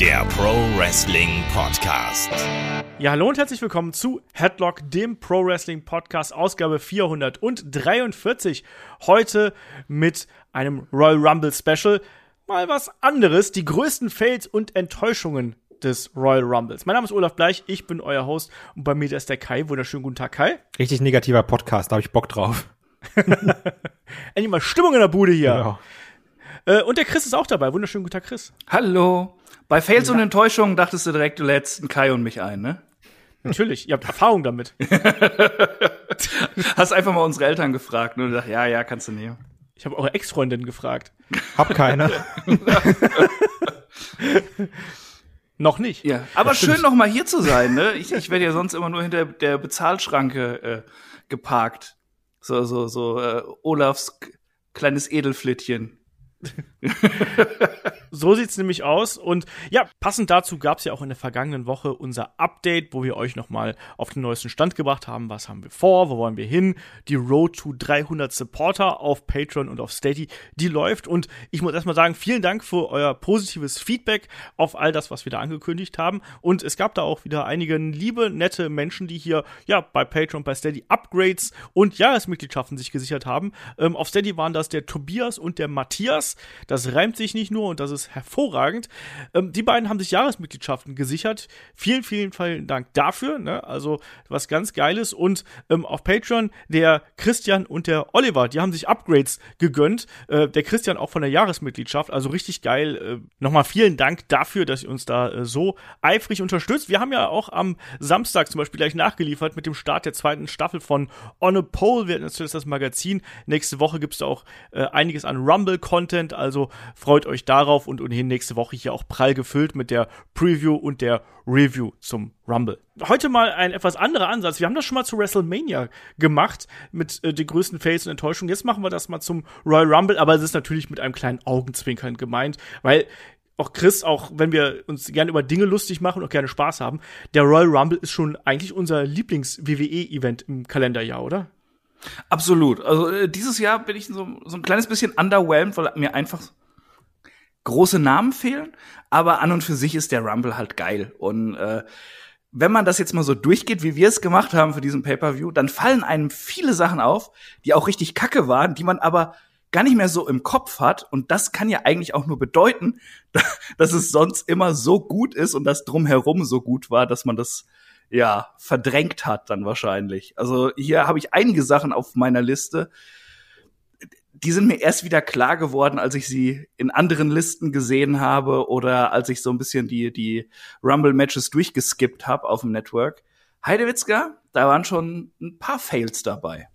der Pro Wrestling Podcast. Ja, hallo und herzlich willkommen zu Headlock, dem Pro Wrestling Podcast, Ausgabe 443. Heute mit einem Royal Rumble Special. Mal was anderes, die größten Fails und Enttäuschungen des Royal Rumbles. Mein Name ist Olaf Bleich, ich bin euer Host und bei mir ist der Kai. Wunderschönen guten Tag, Kai. Richtig negativer Podcast, da habe ich Bock drauf. Endlich mal Stimmung in der Bude hier. Ja. Äh, und der Chris ist auch dabei. Wunderschönen guten Tag, Chris. Hallo. Bei Fails ja. und Enttäuschungen dachtest du direkt, du lädst einen Kai und mich ein, ne? Natürlich, ihr habt Erfahrung damit. Hast einfach mal unsere Eltern gefragt ne? und gesagt, ja, ja, kannst du nehmen. Ich habe eure Ex-Freundin gefragt. Hab keine. noch nicht. Ja, aber schön noch mal hier zu sein, ne? Ich, ich werde ja sonst immer nur hinter der Bezahlschranke äh, geparkt. So so so äh, Olafs kleines Edelflittchen. so sieht's nämlich aus. Und ja, passend dazu gab's ja auch in der vergangenen Woche unser Update, wo wir euch nochmal auf den neuesten Stand gebracht haben. Was haben wir vor? Wo wollen wir hin? Die Road to 300 Supporter auf Patreon und auf Steady, die läuft. Und ich muss erstmal sagen, vielen Dank für euer positives Feedback auf all das, was wir da angekündigt haben. Und es gab da auch wieder einige liebe, nette Menschen, die hier ja bei Patreon, bei Steady Upgrades und Jahresmitgliedschaften sich gesichert haben. Ähm, auf Steady waren das der Tobias und der Matthias. Das reimt sich nicht nur und das ist hervorragend. Ähm, die beiden haben sich Jahresmitgliedschaften gesichert. Vielen, vielen, vielen Dank dafür. Ne? Also was ganz Geiles. Und ähm, auf Patreon der Christian und der Oliver, die haben sich Upgrades gegönnt. Äh, der Christian auch von der Jahresmitgliedschaft. Also richtig geil. Äh, Nochmal vielen Dank dafür, dass ihr uns da äh, so eifrig unterstützt. Wir haben ja auch am Samstag zum Beispiel gleich nachgeliefert mit dem Start der zweiten Staffel von On a Pole. Wir hatten natürlich das Magazin. Nächste Woche gibt es da auch äh, einiges an Rumble-Content. Content, also freut euch darauf und ohnehin nächste Woche hier auch prall gefüllt mit der Preview und der Review zum Rumble. Heute mal ein etwas anderer Ansatz. Wir haben das schon mal zu WrestleMania gemacht mit äh, den größten Fails und Enttäuschungen. Jetzt machen wir das mal zum Royal Rumble, aber es ist natürlich mit einem kleinen Augenzwinkern gemeint, weil auch Chris, auch wenn wir uns gerne über Dinge lustig machen und gerne Spaß haben, der Royal Rumble ist schon eigentlich unser Lieblings-WWE-Event im Kalenderjahr, oder? Absolut. Also äh, dieses Jahr bin ich so, so ein kleines bisschen underwhelmed, weil mir einfach große Namen fehlen. Aber an und für sich ist der Rumble halt geil. Und äh, wenn man das jetzt mal so durchgeht, wie wir es gemacht haben für diesen Pay-per-View, dann fallen einem viele Sachen auf, die auch richtig kacke waren, die man aber gar nicht mehr so im Kopf hat. Und das kann ja eigentlich auch nur bedeuten, dass es sonst immer so gut ist und das drumherum so gut war, dass man das ja, verdrängt hat dann wahrscheinlich. Also hier habe ich einige Sachen auf meiner Liste. Die sind mir erst wieder klar geworden, als ich sie in anderen Listen gesehen habe oder als ich so ein bisschen die, die Rumble-Matches durchgeskippt habe auf dem Network. Heidewitzka, da waren schon ein paar Fails dabei.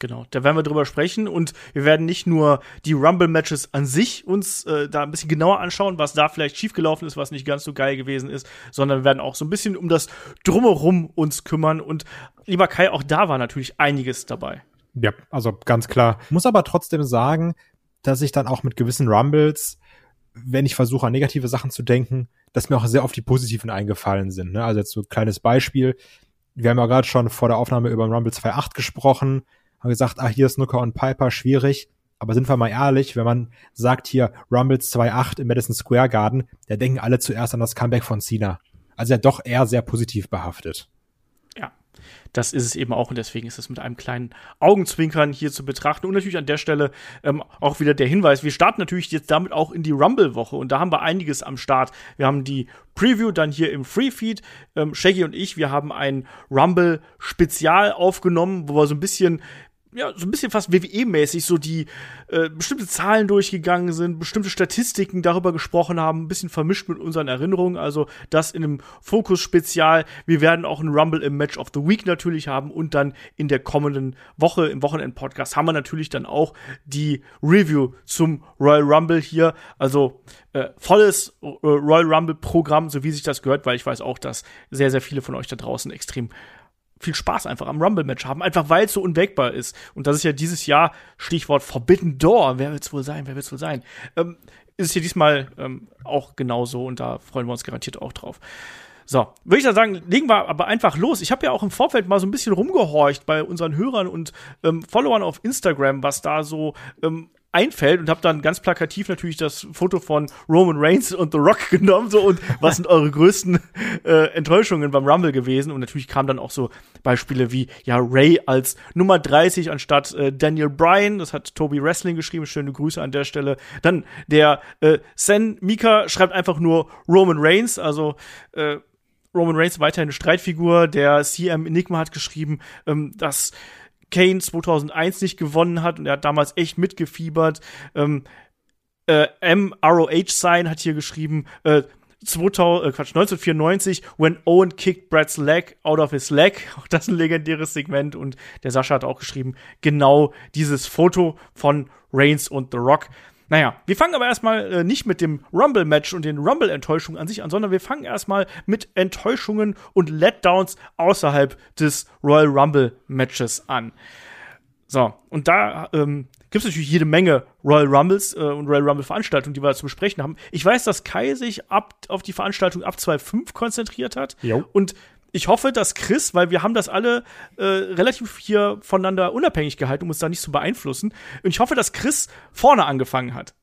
Genau, da werden wir drüber sprechen und wir werden nicht nur die Rumble-Matches an sich uns äh, da ein bisschen genauer anschauen, was da vielleicht schiefgelaufen ist, was nicht ganz so geil gewesen ist, sondern wir werden auch so ein bisschen um das Drumherum uns kümmern und lieber Kai, auch da war natürlich einiges dabei. Ja, also ganz klar. Muss aber trotzdem sagen, dass ich dann auch mit gewissen Rumbles, wenn ich versuche an negative Sachen zu denken, dass mir auch sehr oft die positiven eingefallen sind. Ne? Also jetzt so ein kleines Beispiel. Wir haben ja gerade schon vor der Aufnahme über Rumble 2.8 gesprochen haben gesagt, ah, hier ist Snooker und Piper schwierig. Aber sind wir mal ehrlich, wenn man sagt hier Rumbles 2.8 im Madison Square Garden, da denken alle zuerst an das Comeback von Cena. Also ja doch eher sehr positiv behaftet. Das ist es eben auch und deswegen ist es mit einem kleinen Augenzwinkern hier zu betrachten. Und natürlich an der Stelle ähm, auch wieder der Hinweis, wir starten natürlich jetzt damit auch in die Rumble-Woche und da haben wir einiges am Start. Wir haben die Preview dann hier im Free-Feed. Ähm, Shaggy und ich, wir haben ein Rumble-Spezial aufgenommen, wo wir so ein bisschen ja, so ein bisschen fast WWE-mäßig so die äh, bestimmte Zahlen durchgegangen sind, bestimmte Statistiken darüber gesprochen haben, ein bisschen vermischt mit unseren Erinnerungen. Also das in einem Fokus-Spezial. Wir werden auch einen Rumble im Match of the Week natürlich haben und dann in der kommenden Woche, im Wochenend-Podcast, haben wir natürlich dann auch die Review zum Royal Rumble hier. Also äh, volles äh, Royal Rumble-Programm, so wie sich das gehört, weil ich weiß auch, dass sehr, sehr viele von euch da draußen extrem viel Spaß einfach am Rumble-Match haben, einfach weil es so unwägbar ist. Und das ist ja dieses Jahr Stichwort Forbidden Door. Wer wird's wohl sein? Wer wird's wohl sein? Ähm, ist hier diesmal ähm, auch genauso und da freuen wir uns garantiert auch drauf. So, würde ich dann sagen, legen wir aber einfach los. Ich habe ja auch im Vorfeld mal so ein bisschen rumgehorcht bei unseren Hörern und ähm, Followern auf Instagram, was da so ähm, einfällt und habe dann ganz plakativ natürlich das Foto von Roman Reigns und The Rock genommen so und was sind eure größten äh, Enttäuschungen beim Rumble gewesen und natürlich kamen dann auch so Beispiele wie ja Ray als Nummer 30 anstatt äh, Daniel Bryan, das hat Toby Wrestling geschrieben, schöne Grüße an der Stelle. Dann der äh, Sen Mika schreibt einfach nur Roman Reigns, also äh, Roman Reigns weiterhin eine Streitfigur. Der CM Enigma hat geschrieben, ähm, dass Kane 2001 nicht gewonnen hat und er hat damals echt mitgefiebert. Ähm, äh, MROH Sign hat hier geschrieben, äh, 2000, äh, Quatsch, 1994, when Owen kicked Brad's leg out of his leg. Auch das ein legendäres Segment. Und der Sascha hat auch geschrieben, genau dieses Foto von Reigns und The Rock. Naja, wir fangen aber erstmal äh, nicht mit dem Rumble-Match und den Rumble-Enttäuschungen an sich an, sondern wir fangen erstmal mit Enttäuschungen und Letdowns außerhalb des Royal Rumble-Matches an. So, und da ähm, gibt es natürlich jede Menge Royal Rumbles äh, und Royal Rumble Veranstaltungen, die wir zu besprechen haben. Ich weiß, dass Kai sich ab, auf die Veranstaltung ab 2.5 konzentriert hat. Jo. Und ich hoffe, dass Chris, weil wir haben das alle äh, relativ hier voneinander unabhängig gehalten, um uns da nicht zu beeinflussen. Und ich hoffe, dass Chris vorne angefangen hat.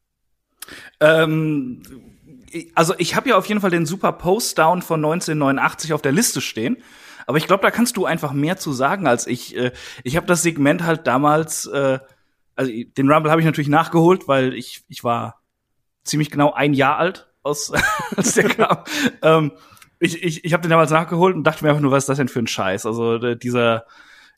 Ähm, also ich habe ja auf jeden Fall den Super Post-Down von 1989 auf der Liste stehen. Aber ich glaube, da kannst du einfach mehr zu sagen als ich. Äh, ich habe das Segment halt damals, äh, also den Rumble habe ich natürlich nachgeholt, weil ich, ich war ziemlich genau ein Jahr alt, aus, als der kam. ähm, ich ich, ich habe den damals nachgeholt und dachte mir einfach nur, was ist das denn für ein Scheiß? Also äh, dieser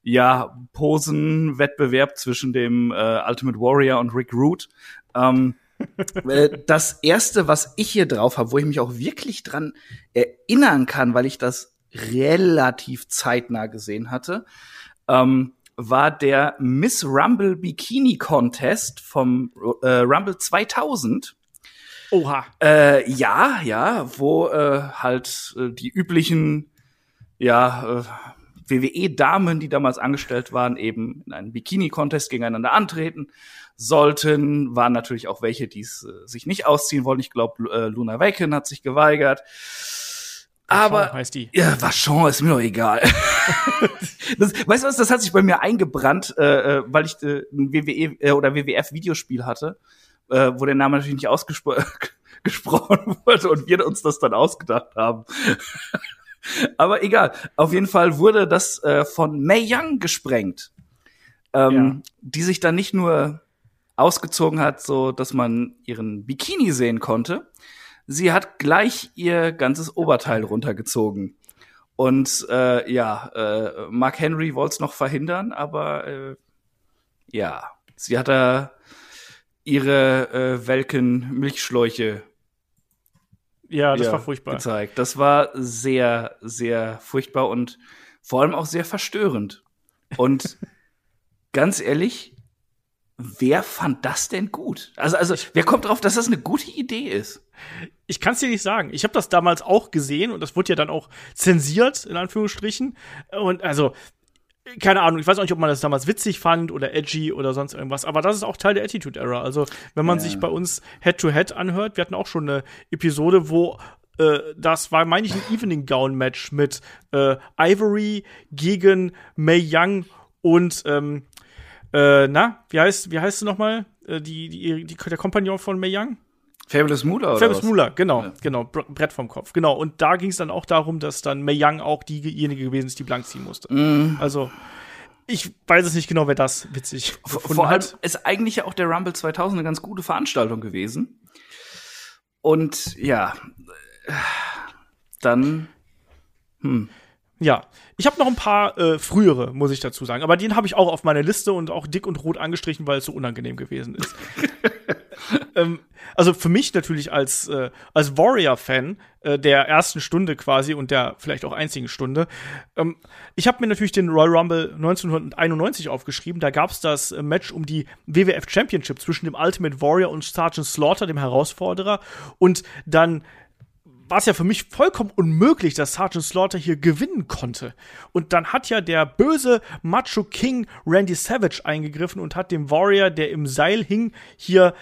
ja Posenwettbewerb zwischen dem äh, Ultimate Warrior und Rick Root. Ähm, äh, das erste, was ich hier drauf habe, wo ich mich auch wirklich dran erinnern kann, weil ich das relativ zeitnah gesehen hatte, ähm, war der Miss Rumble Bikini Contest vom äh, Rumble 2000. Oha. Äh, ja, ja, wo äh, halt äh, die üblichen, ja, äh, WWE-Damen, die damals angestellt waren, eben in einem Bikini-Contest gegeneinander antreten sollten. Waren natürlich auch welche, die es äh, sich nicht ausziehen wollen. Ich glaube, äh, Luna Waken hat sich geweigert. Aber Vachon heißt die. ja, Vachon ist mir doch egal. das, weißt du was? Das hat sich bei mir eingebrannt, äh, äh weil ich äh, ein WWE äh, oder WWF Videospiel hatte, äh, wo der Name natürlich nicht ausgesprochen wurde und wir uns das dann ausgedacht haben. Aber egal. Auf jeden Fall wurde das äh, von Mei Young gesprengt, ähm, Ja. die sich dann nicht nur ausgezogen hat, so dass man ihren Bikini sehen konnte, sie hat gleich ihr ganzes Oberteil runtergezogen. Und äh, ja, äh, Mark Henry wollte es noch verhindern, aber äh, ja, sie hat da ihre äh, welken Milchschläuche Ja, das ja, war furchtbar. gezeigt. Das war sehr, sehr furchtbar und vor allem auch sehr verstörend. Und ganz ehrlich, wer fand das denn gut? Also, also, wer kommt drauf, dass das eine gute Idee ist? Ich kann es dir nicht sagen. Ich habe das damals auch gesehen und das wurde ja dann auch zensiert, in Anführungsstrichen. Und also, keine Ahnung, ich weiß auch nicht, ob man das damals witzig fand oder edgy oder sonst irgendwas, aber das ist auch Teil der Attitude Era. Also, wenn man Ja. sich bei uns Head-to-Head anhört, wir hatten auch schon eine Episode, wo äh, das war, meine ich, ein Evening Gown Match mit äh, Ivory gegen May Young und ähm, äh, na, wie heißt, wie heißt sie nochmal? Äh, die, die, die, der Kompagnon von May Young? Fabulous Moolah oder Fabulous? Moolah, genau, Ja. genau, Br Brett vom Kopf, genau. Und da ging es dann auch darum, dass dann Mei Young auch diejenige gewesen ist, die blank ziehen musste. Mhm. Also, ich weiß es nicht genau, wer das witzig Vor, allem hat. ist eigentlich ja auch der Rumble 2000 eine ganz gute Veranstaltung gewesen. Und ja, äh, dann Ja, ich habe noch ein paar äh, frühere, muss ich dazu sagen. Aber den habe ich auch auf meiner Liste und auch dick und rot angestrichen, weil es so unangenehm gewesen ist. ähm, also für mich natürlich als, äh, als Warrior-Fan äh, der ersten Stunde quasi und der vielleicht auch einzigen Stunde. Ähm, ich habe mir natürlich den Royal Rumble 1991 aufgeschrieben. Da gab es das äh, Match um die WWF Championship zwischen dem Ultimate Warrior und Sergeant Slaughter, dem Herausforderer. Und dann war es ja für mich vollkommen unmöglich, dass Sergeant Slaughter hier gewinnen konnte. Und dann hat ja der böse Macho King Randy Savage eingegriffen und hat dem Warrior, der im Seil hing, hier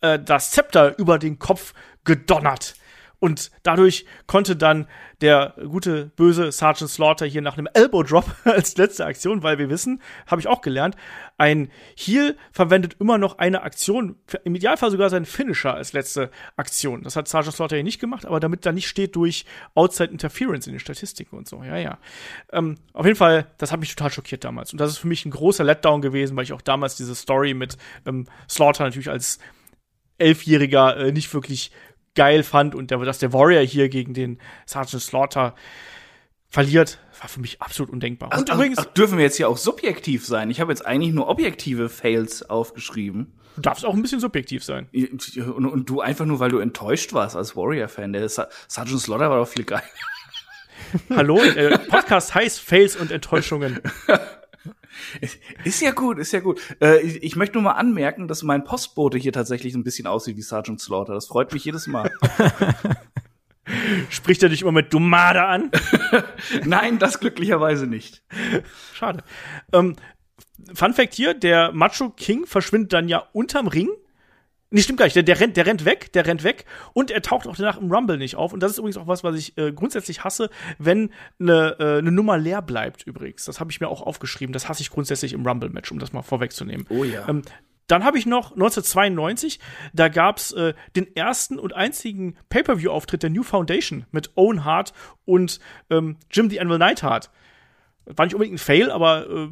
äh, das Zepter über den Kopf gedonnert. Und dadurch konnte dann der gute, böse Sergeant Slaughter hier nach einem Elbow Drop als letzte Aktion, weil wir wissen, habe ich auch gelernt, ein Heal verwendet immer noch eine Aktion, im Idealfall sogar seinen Finisher als letzte Aktion. Das hat Sergeant Slaughter hier nicht gemacht, aber damit da nicht steht durch Outside Interference in den Statistiken und so. Ja, ja. Ähm, auf jeden Fall, das hat mich total schockiert damals. Und das ist für mich ein großer Letdown gewesen, weil ich auch damals diese Story mit ähm, Slaughter natürlich als Elfjähriger äh, nicht wirklich geil fand und der, dass der Warrior hier gegen den Sergeant Slaughter verliert, war für mich absolut undenkbar. Ach, und übrigens, ach, dürfen wir jetzt hier auch subjektiv sein? Ich habe jetzt eigentlich nur objektive Fails aufgeschrieben. du darfst auch ein bisschen subjektiv sein. Und, und du einfach nur, weil du enttäuscht warst als Warrior-Fan. Der Sa- Sergeant Slaughter war doch viel geil. Hallo, äh, Podcast heißt Fails und Enttäuschungen. Ist ja gut, ist ja gut. Äh, ich, ich möchte nur mal anmerken, dass mein Postbote hier tatsächlich ein bisschen aussieht wie Sergeant Slaughter. Das freut mich jedes Mal. Spricht er dich immer mit Dumada an? Nein, das glücklicherweise nicht. Schade. Ähm, Fun Fact hier, der Macho King verschwindet dann ja unterm Ring. Nee, stimmt gar nicht. Der, der, rennt, der rennt weg, der rennt weg und er taucht auch danach im Rumble nicht auf. Und das ist übrigens auch was, was ich äh, grundsätzlich hasse, wenn eine, äh, eine Nummer leer bleibt übrigens. Das habe ich mir auch aufgeschrieben. Das hasse ich grundsätzlich im Rumble-Match, um das mal vorwegzunehmen. Oh ja. Ähm, dann habe ich noch 1992, da gab's äh, den ersten und einzigen Pay-Per-View-Auftritt der New Foundation mit Owen Hart und ähm, Jim the Anvil Neidhart. War nicht unbedingt ein Fail, aber äh,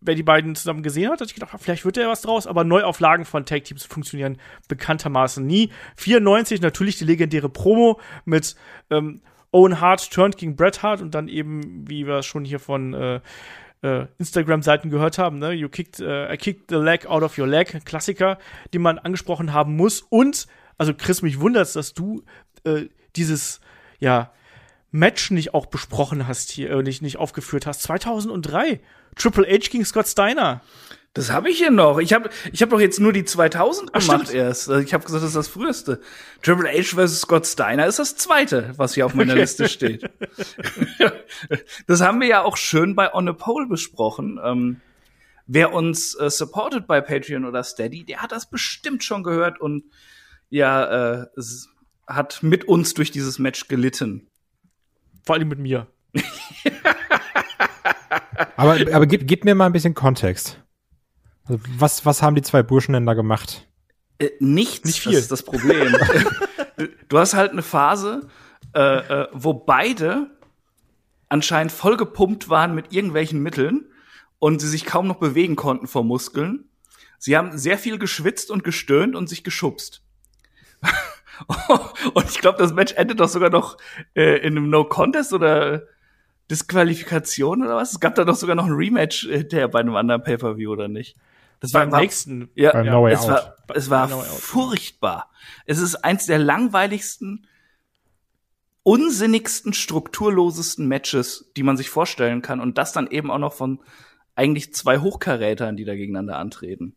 wer die beiden zusammen gesehen hat, hat ich gedacht, vielleicht wird da was draus, aber Neuauflagen von Tag Teams funktionieren bekanntermaßen nie. 94 natürlich die legendäre Promo mit ähm, Owen Hart turned gegen Bret Hart und dann eben, wie wir schon hier von äh, äh, Instagram-Seiten gehört haben, ne? You kicked, äh, I kicked the leg out of your leg, Klassiker, die man angesprochen haben muss. Und, also Chris, mich wundert's, dass du äh, dieses, ja, Match nicht auch besprochen hast hier, äh, nicht, nicht aufgeführt hast. 2003. Triple H gegen Scott Steiner. Das habe ich hier noch. Ich habe ich hab doch jetzt nur die 2000 Ach, gemacht stimmt. erst. Also Ich habe gesagt, das ist das früheste. Triple H vs. Scott Steiner ist das zweite, was hier auf meiner Okay. Liste steht. das haben wir ja auch schön bei On a Pole besprochen. Ähm, wer uns äh, supportet bei Patreon oder Steady, der hat das bestimmt schon gehört und ja, äh, hat mit uns durch dieses Match gelitten. Vor allem mit mir. Aber, aber gib, gib mir mal ein bisschen Kontext. Also was, was haben die zwei Burschen denn da gemacht? Äh, nichts, Nicht viel. das ist das Problem. du hast halt eine Phase, äh, äh, wo beide anscheinend vollgepumpt waren mit irgendwelchen Mitteln und sie sich kaum noch bewegen konnten vor Muskeln. Sie haben sehr viel geschwitzt und gestöhnt und sich geschubst. und ich glaube, das Match endet doch sogar noch äh, in einem No-Contest oder Disqualifikation oder was? Es gab da doch sogar noch ein Rematch äh, der bei einem anderen Pay-Per-View, oder nicht? Das Beim nächsten. ja, Beim ja, No Way es Out. war, es war No Way Out. furchtbar. Es ist eins der langweiligsten, unsinnigsten, strukturlosesten Matches, die man sich vorstellen kann. Und das dann eben auch noch von eigentlich zwei Hochkarätern, die da gegeneinander antreten.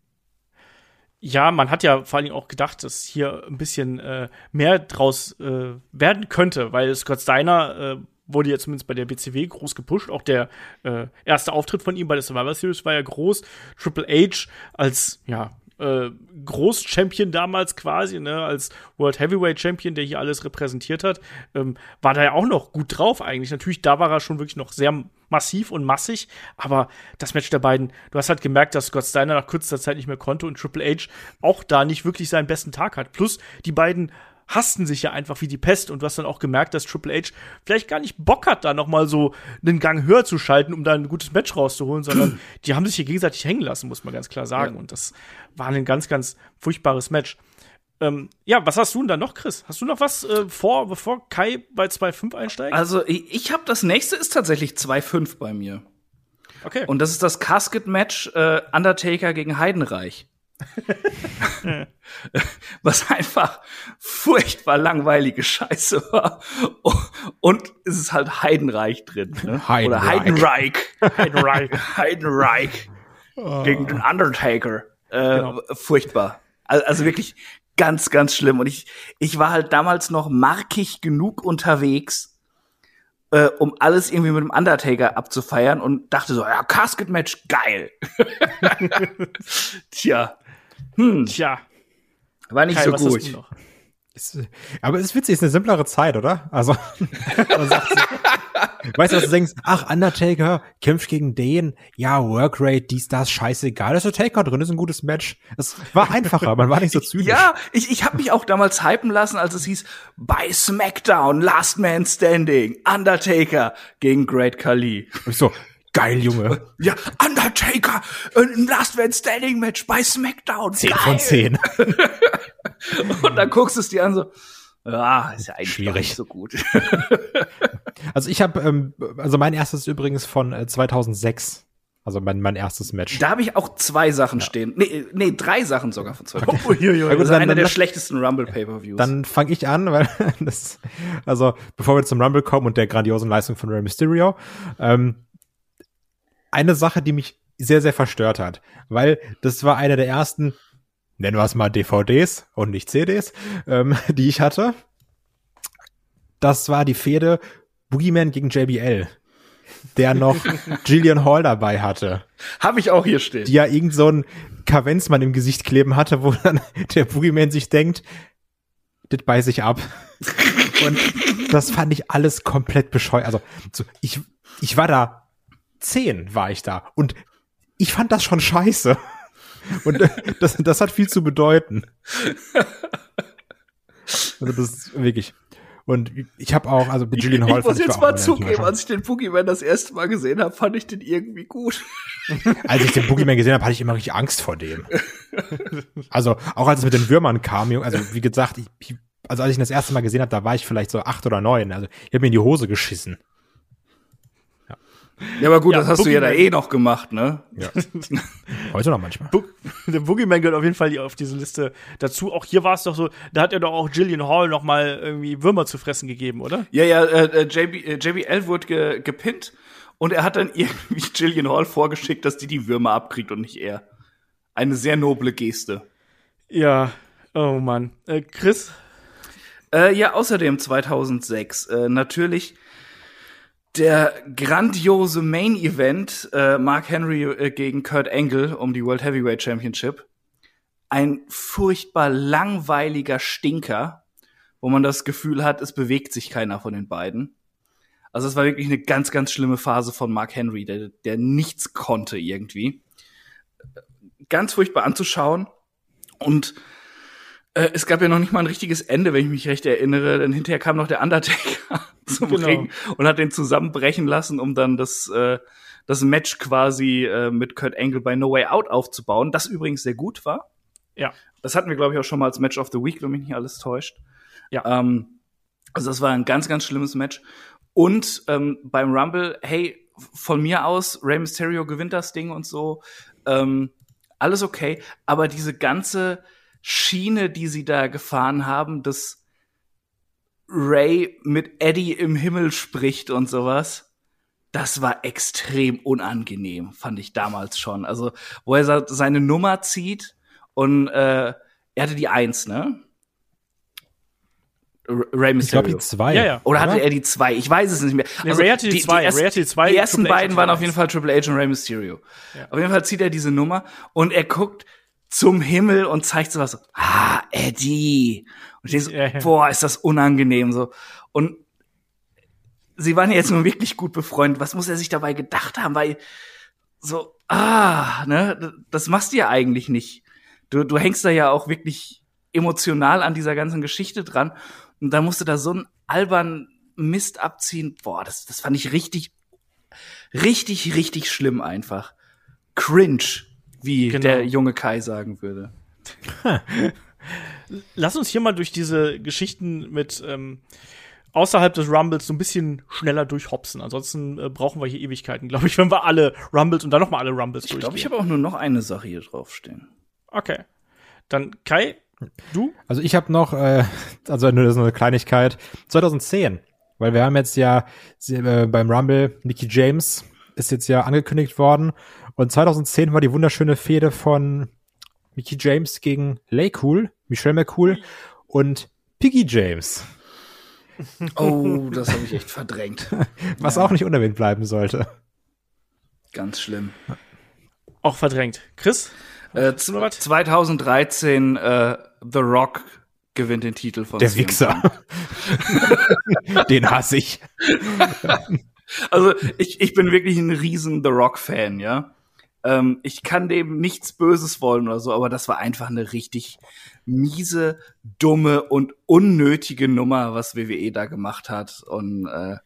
Ja, man hat ja vor allen Dingen auch gedacht, dass hier ein bisschen äh, mehr draus äh, werden könnte, weil Scott Steiner äh, wurde ja zumindest bei der BCW groß gepusht. Auch der äh, erste Auftritt von ihm bei der Survivor Series war ja groß. Triple H als, ja, äh, Groß-Champion damals quasi, ne, als World Heavyweight Champion, der hier alles repräsentiert hat, ähm, war da ja auch noch gut drauf eigentlich. Natürlich, da war er schon wirklich noch sehr massiv und massig, aber das Match der beiden, du hast halt gemerkt, dass Scott Steiner nach kürzester Zeit nicht mehr konnte und Triple H auch da nicht wirklich seinen besten Tag hat. Plus, die beiden hassten sich ja einfach wie die Pest und du hast dann auch gemerkt, dass Triple H vielleicht gar nicht Bock hat, da noch mal so einen Gang höher zu schalten, um da ein gutes Match rauszuholen, sondern die haben sich hier gegenseitig hängen lassen, muss man ganz klar sagen. Ja. Und das war ein ganz, ganz furchtbares Match. Ähm, ja, was hast du denn da noch, Chris? Hast du noch was äh, vor, bevor Kai bei 2.5 einsteigt? Also ich, ich habe das nächste ist tatsächlich 2-5 bei mir. okay. Und das ist das Casket-Match äh, Undertaker gegen Heidenreich. Was einfach furchtbar langweilige Scheiße war. Und es ist halt Heidenreich drin. Ne? Oder Heidenreich. Heidenreich. Heidenreich. Heidenreich gegen den Undertaker. Äh, Genau. Furchtbar. Al- Also wirklich ganz, ganz schlimm. Und ich, ich war halt damals noch markig genug unterwegs, äh, um alles irgendwie mit dem Undertaker abzufeiern und dachte so, ja, Casket-Match, geil. Tja, hm, Tja, war nicht Kai, so gut. Ist, aber es ist witzig, ist eine simplere Zeit, oder? Also, so, weißt du, was du denkst? Ach, Undertaker kämpft gegen den, ja, Workrate, dies, das, scheißegal, da ist der Taker drin, ist ein gutes Match. Es war einfacher, man war nicht so zynisch. Ja, ich, ich habe mich auch damals hypen lassen, als es hieß, bei SmackDown, Last Man Standing, Undertaker gegen Great Khali. Und ich so, geil, Junge. Ja, Undertaker, ein Last Man Standing Match bei SmackDown. 10 geil. von 10. Und dann guckst du es dir an so, ja, ist ja eigentlich Schwierig. nicht so gut. Also ich habe, ähm, also mein erstes ist übrigens von äh, 2006. Also mein, mein erstes Match. Da habe ich auch zwei Sachen stehen. Nee, nee, drei Sachen sogar von zwei. Ja, gut, Das ist dann- einer der schlechtesten Rumble Pay-Per-Views. Dann fange ich an, weil das, also bevor wir zum Rumble kommen und der grandiosen Leistung von Rey Mysterio, ähm, eine Sache, die mich sehr, sehr verstört hat, weil das war einer der ersten, nennen wir es mal DVDs und nicht CDs, ähm, die ich hatte. Das war die Fehde Boogeyman gegen JBL, der noch Gillian Hall dabei hatte Habe ich auch hier stehen. die ja irgend so ein Kavenzmann im Gesicht kleben hatte, wo dann der Boogeyman sich denkt, das beiß ich ab. Und das fand ich alles komplett bescheuert. Also, so, ich, ich war da, zehn war ich da. Und ich fand das schon scheiße. Und äh, das, das hat viel zu bedeuten. Also, das ist wirklich. Und ich habe auch, also mit Julian Hall ich muss fand jetzt mal zugeben, als ich den Boogeyman das erste Mal gesehen habe, fand ich den irgendwie gut. Als ich den Boogeyman gesehen habe, hatte ich immer richtig Angst vor dem. Also auch als es mit den Würmern kam, also wie gesagt, ich, ich, also als ich ihn das erste Mal gesehen habe, da war ich vielleicht so acht oder neun. Also ich habe mir in die Hose geschissen. Ja, aber gut, Ja, das hast du ja da Boogeyman. eh noch gemacht, ne? Ja. Heute noch manchmal. Bo der Boogeyman gehört auf jeden Fall auf diese Liste dazu. Auch hier war es doch so, da hat er doch auch Gillian Hall noch mal irgendwie Würmer zu fressen gegeben, oder? Ja, ja, äh, äh, JB, äh, JBL wurde ge, gepinnt und er hat dann irgendwie Jillian Hall vorgeschickt, dass die die Würmer abkriegt und nicht er. Eine sehr noble Geste. Ja, oh Mann. Äh, Chris? Äh, ja, außerdem 2006 äh, natürlich der grandiose Main Event äh, Mark Henry äh, gegen Kurt Angle um die World Heavyweight Championship. Ein furchtbar langweiliger Stinker, wo man das Gefühl hat, es bewegt sich keiner von den beiden. Also es war wirklich eine ganz, ganz schlimme Phase von Mark Henry, der, der nichts konnte irgendwie. Ganz furchtbar anzuschauen. Und äh, es gab ja noch nicht mal ein richtiges Ende, wenn ich mich recht erinnere. Denn hinterher kam noch der Undertaker zum Genau. Ring und hat den zusammenbrechen lassen, um dann das, äh, das Match quasi äh, mit Kurt Angle bei No Way Out aufzubauen. Das übrigens sehr gut war. Ja. Das hatten wir, glaube ich, auch schon mal als Match of the Week, wenn mich nicht alles täuscht. Ja. Ähm, also das war ein ganz, ganz schlimmes Match. Und ähm, beim Rumble, hey, von mir aus, Rey Mysterio gewinnt das Ding und so. Ähm, alles okay. Aber diese ganze Schiene, die sie da gefahren haben, dass Ray mit Eddie im Himmel spricht und sowas, das war extrem unangenehm, fand ich damals schon. Also, wo er seine Nummer zieht und äh, er hatte die Eins, ne? Ray Ich Mysterio. glaube die zwei. Ja, ja. Oder hatte er die zwei? Ich weiß es nicht mehr. Also, Nee, Ray hatte die zwei. ersten- Ray hatte die zwei, Die ersten Triple H beiden hatte waren die auf jeden. Fall Triple H und Ray Mysterio. Ja. Auf jeden Fall zieht er diese Nummer und er guckt zum Himmel und zeigt sowas so, ah, Eddie. Und ich so, Ja, ja. boah, ist das unangenehm so. Und sie waren ja jetzt nun wirklich gut befreundet. Was muss er sich dabei gedacht haben? Weil so, ah, ne, das machst du ja eigentlich nicht. Du, du hängst da ja auch wirklich emotional an dieser ganzen Geschichte dran. Und dann musst du da so einen albernen Mist abziehen. Boah, das, das fand ich richtig, richtig, richtig schlimm einfach. Cringe, wie Genau. der junge Kai sagen würde. Lass uns hier mal durch diese Geschichten mit ähm, außerhalb des Rumbles so ein bisschen schneller durchhopsen. Ansonsten äh, brauchen wir hier Ewigkeiten, glaube ich, wenn wir alle Rumbles und dann noch mal alle Rumbles Ich glaube, ich durchgehen. habe auch nur noch eine Sache hier draufstehen. Okay. Dann Kai, du? Also ich habe noch, äh, also nur so eine Kleinigkeit, 2010, weil wir haben jetzt ja äh, beim Rumble, Mickey James ist jetzt ja angekündigt worden und 2010 war die wunderschöne Fehde von Mickey James gegen Laycool, Michelle McCool und Piggy James, Oh, das habe ich echt verdrängt. was auch nicht unerwähnt bleiben sollte. Ganz schlimm. Auch verdrängt. Chris? Äh, Hast du noch was? 2013 äh, The Rock gewinnt den Titel von Der CM Wichser. Den hasse ich. Also ich, ich bin wirklich ein riesen The Rock-Fan, ja. Ähm, ich kann dem nichts Böses wollen oder so, aber das war einfach eine richtig miese, dumme und unnötige Nummer, was WWE da gemacht hat. Und äh,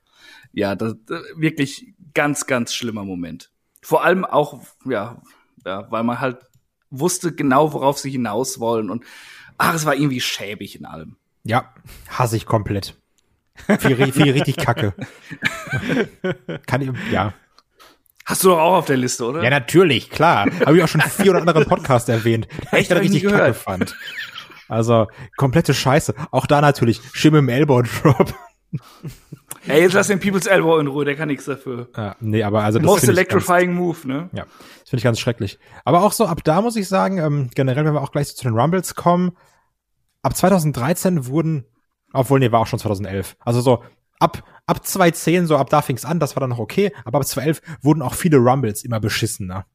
ja, das, das wirklich ganz, ganz schlimmer Moment. Vor allem auch, ja, ja, weil man halt wusste genau, worauf sie hinaus wollen und ach, es war irgendwie schäbig in allem. Ja, hasse ich komplett. Viel, viel richtig kacke. Kann ich, ja. Hast du doch auch auf der Liste, oder? Ja, natürlich, klar. Habe ich auch schon 400 anderen Podcasts erwähnt, die ich ich richtig kacke gehört. fand. Also, komplette Scheiße. Auch da natürlich, Schim im Elbow Drop. Ey, jetzt lass den People's Elbow in Ruhe, der kann nichts dafür. Ja, nee, aber also das Most ich ganz, electrifying move, ne? ja, das finde ich ganz schrecklich. Aber auch so, ab da muss ich sagen, ähm, generell, wenn wir auch gleich so zu den Rumbles kommen, ab 2013 wurden, obwohl, nee, war auch schon 2011. Also so, ab, ab 2010, so ab da fing's an, das war dann noch okay, aber ab 2011 wurden auch viele Rumbles immer beschissener.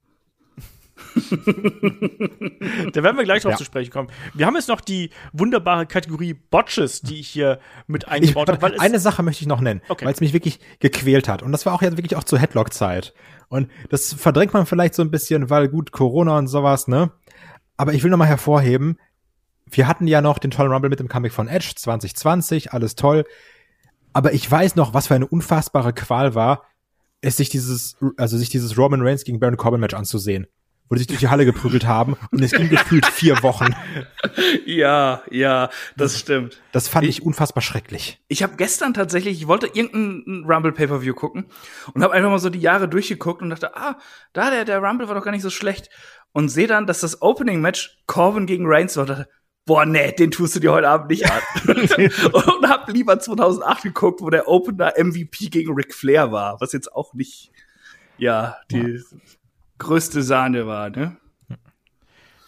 Da werden wir gleich drauf Ja. zu sprechen kommen. Wir haben jetzt noch die wunderbare Kategorie Botches, die ich hier mit eingebaut habe. eine Sache möchte ich noch nennen, Okay. weil es mich wirklich gequält hat. Und das war auch jetzt wirklich auch zur Headlock-Zeit. Und das verdrängt man vielleicht so ein bisschen, weil gut, Corona und sowas, ne? Aber ich will noch mal hervorheben, wir hatten ja noch den tollen Rumble mit dem Comic von Edge 2020, alles toll. Aber ich weiß noch, was für eine unfassbare Qual war, es sich dieses, also sich dieses Roman Reigns gegen Baron Corbin Match anzusehen. Wo die sich durch die Halle geprügelt haben und es ging gefühlt vier Wochen. Ja, ja, das stimmt. Das fand ich unfassbar schrecklich. Ich habe gestern tatsächlich, ich wollte irgendein Rumble Pay-per-View gucken und habe einfach mal so die Jahre durchgeguckt und dachte, ah, da der der Rumble war doch gar nicht so schlecht und sehe dann, dass das Opening Match Corbin gegen Reigns war. Und dachte, boah, nee, den tust du dir heute Abend nicht an. und hab lieber 2008 geguckt, wo der Opener MVP gegen Ric Flair war, was jetzt auch nicht ja, die größte Sahne war, ne?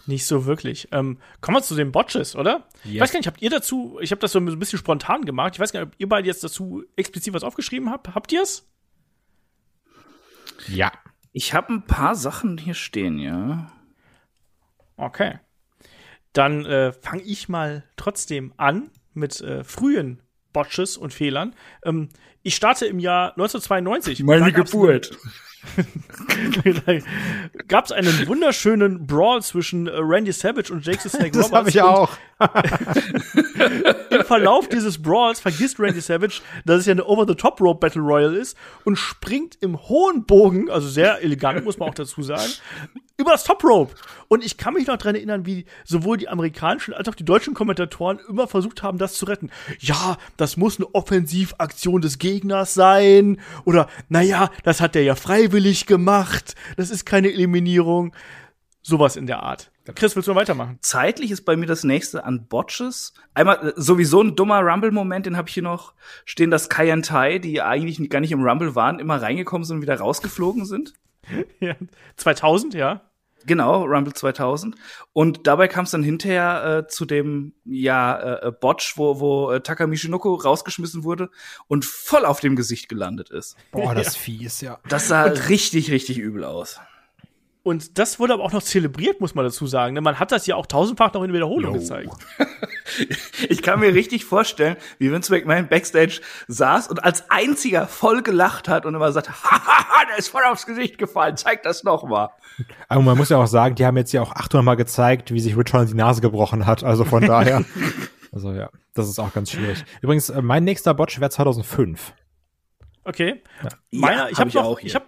Nicht so wirklich. Ähm, kommen wir zu den Botches, oder? Ich weiß gar nicht, habt ihr dazu, ich habe das so ein bisschen spontan gemacht. Ich weiß gar nicht, ob ihr beide jetzt dazu explizit was aufgeschrieben habt. Habt ihr's? Ja. Ich habe ein paar Sachen hier stehen, ja. Okay. Dann äh, fange ich mal trotzdem an mit äh, frühen Botches und Fehlern. Ähm, ich starte im Jahr 1992. Da gab's gab es einen wunderschönen Brawl zwischen äh, Randy Savage und Jake the Snake Das Roberts. habe ich auch. Im Verlauf dieses Brawls vergisst Randy Savage, dass es ja eine Over-the-Top-Rope Battle Royale ist und springt im hohen Bogen, also sehr elegant, muss man auch dazu sagen, über das Top Rope. Und ich kann mich noch dran erinnern, wie sowohl die amerikanischen als auch die deutschen Kommentatoren immer versucht haben, das zu retten. Ja, das muss eine Offensivaktion des Gegners sein. Oder, naja, das hat der ja freiwillig gemacht. Das ist keine Eliminierung. Sowas in der Art. Chris, willst du mal weitermachen? zeitlich ist bei mir das nächste an Botches. Einmal äh, sowieso ein dummer Rumble-Moment, den habe ich hier noch stehen, dass Kai und Tai, die eigentlich gar nicht im Rumble waren, immer reingekommen sind und wieder rausgeflogen sind. Ja. 2000, ja. Genau, Rumble 2000. Und dabei kam es dann hinterher äh, zu dem ja äh, Botch, wo, wo äh, Taka Michinoku rausgeschmissen wurde und voll auf dem Gesicht gelandet ist. Boah, das fies, ja. Das sah richtig, richtig übel aus. Und das wurde aber auch noch zelebriert, muss man dazu sagen. ne? Man hat das ja auch tausendfach noch in Wiederholung Jo. gezeigt. Ich kann mir richtig vorstellen, wie Vince McMahon backstage saß und als einziger voll gelacht hat und immer sagt, hahaha, der ist voll aufs Gesicht gefallen, zeig das noch mal. Aber man muss ja auch sagen, die haben jetzt ja auch 800 Mal gezeigt, wie sich Rich Holland die Nase gebrochen hat. Also von daher. Also ja, das ist auch ganz schwierig. Übrigens, äh, mein nächster Botch wäre 2005. Okay. Ja, Meiner, ich hab habe ich noch, auch hier. ich habe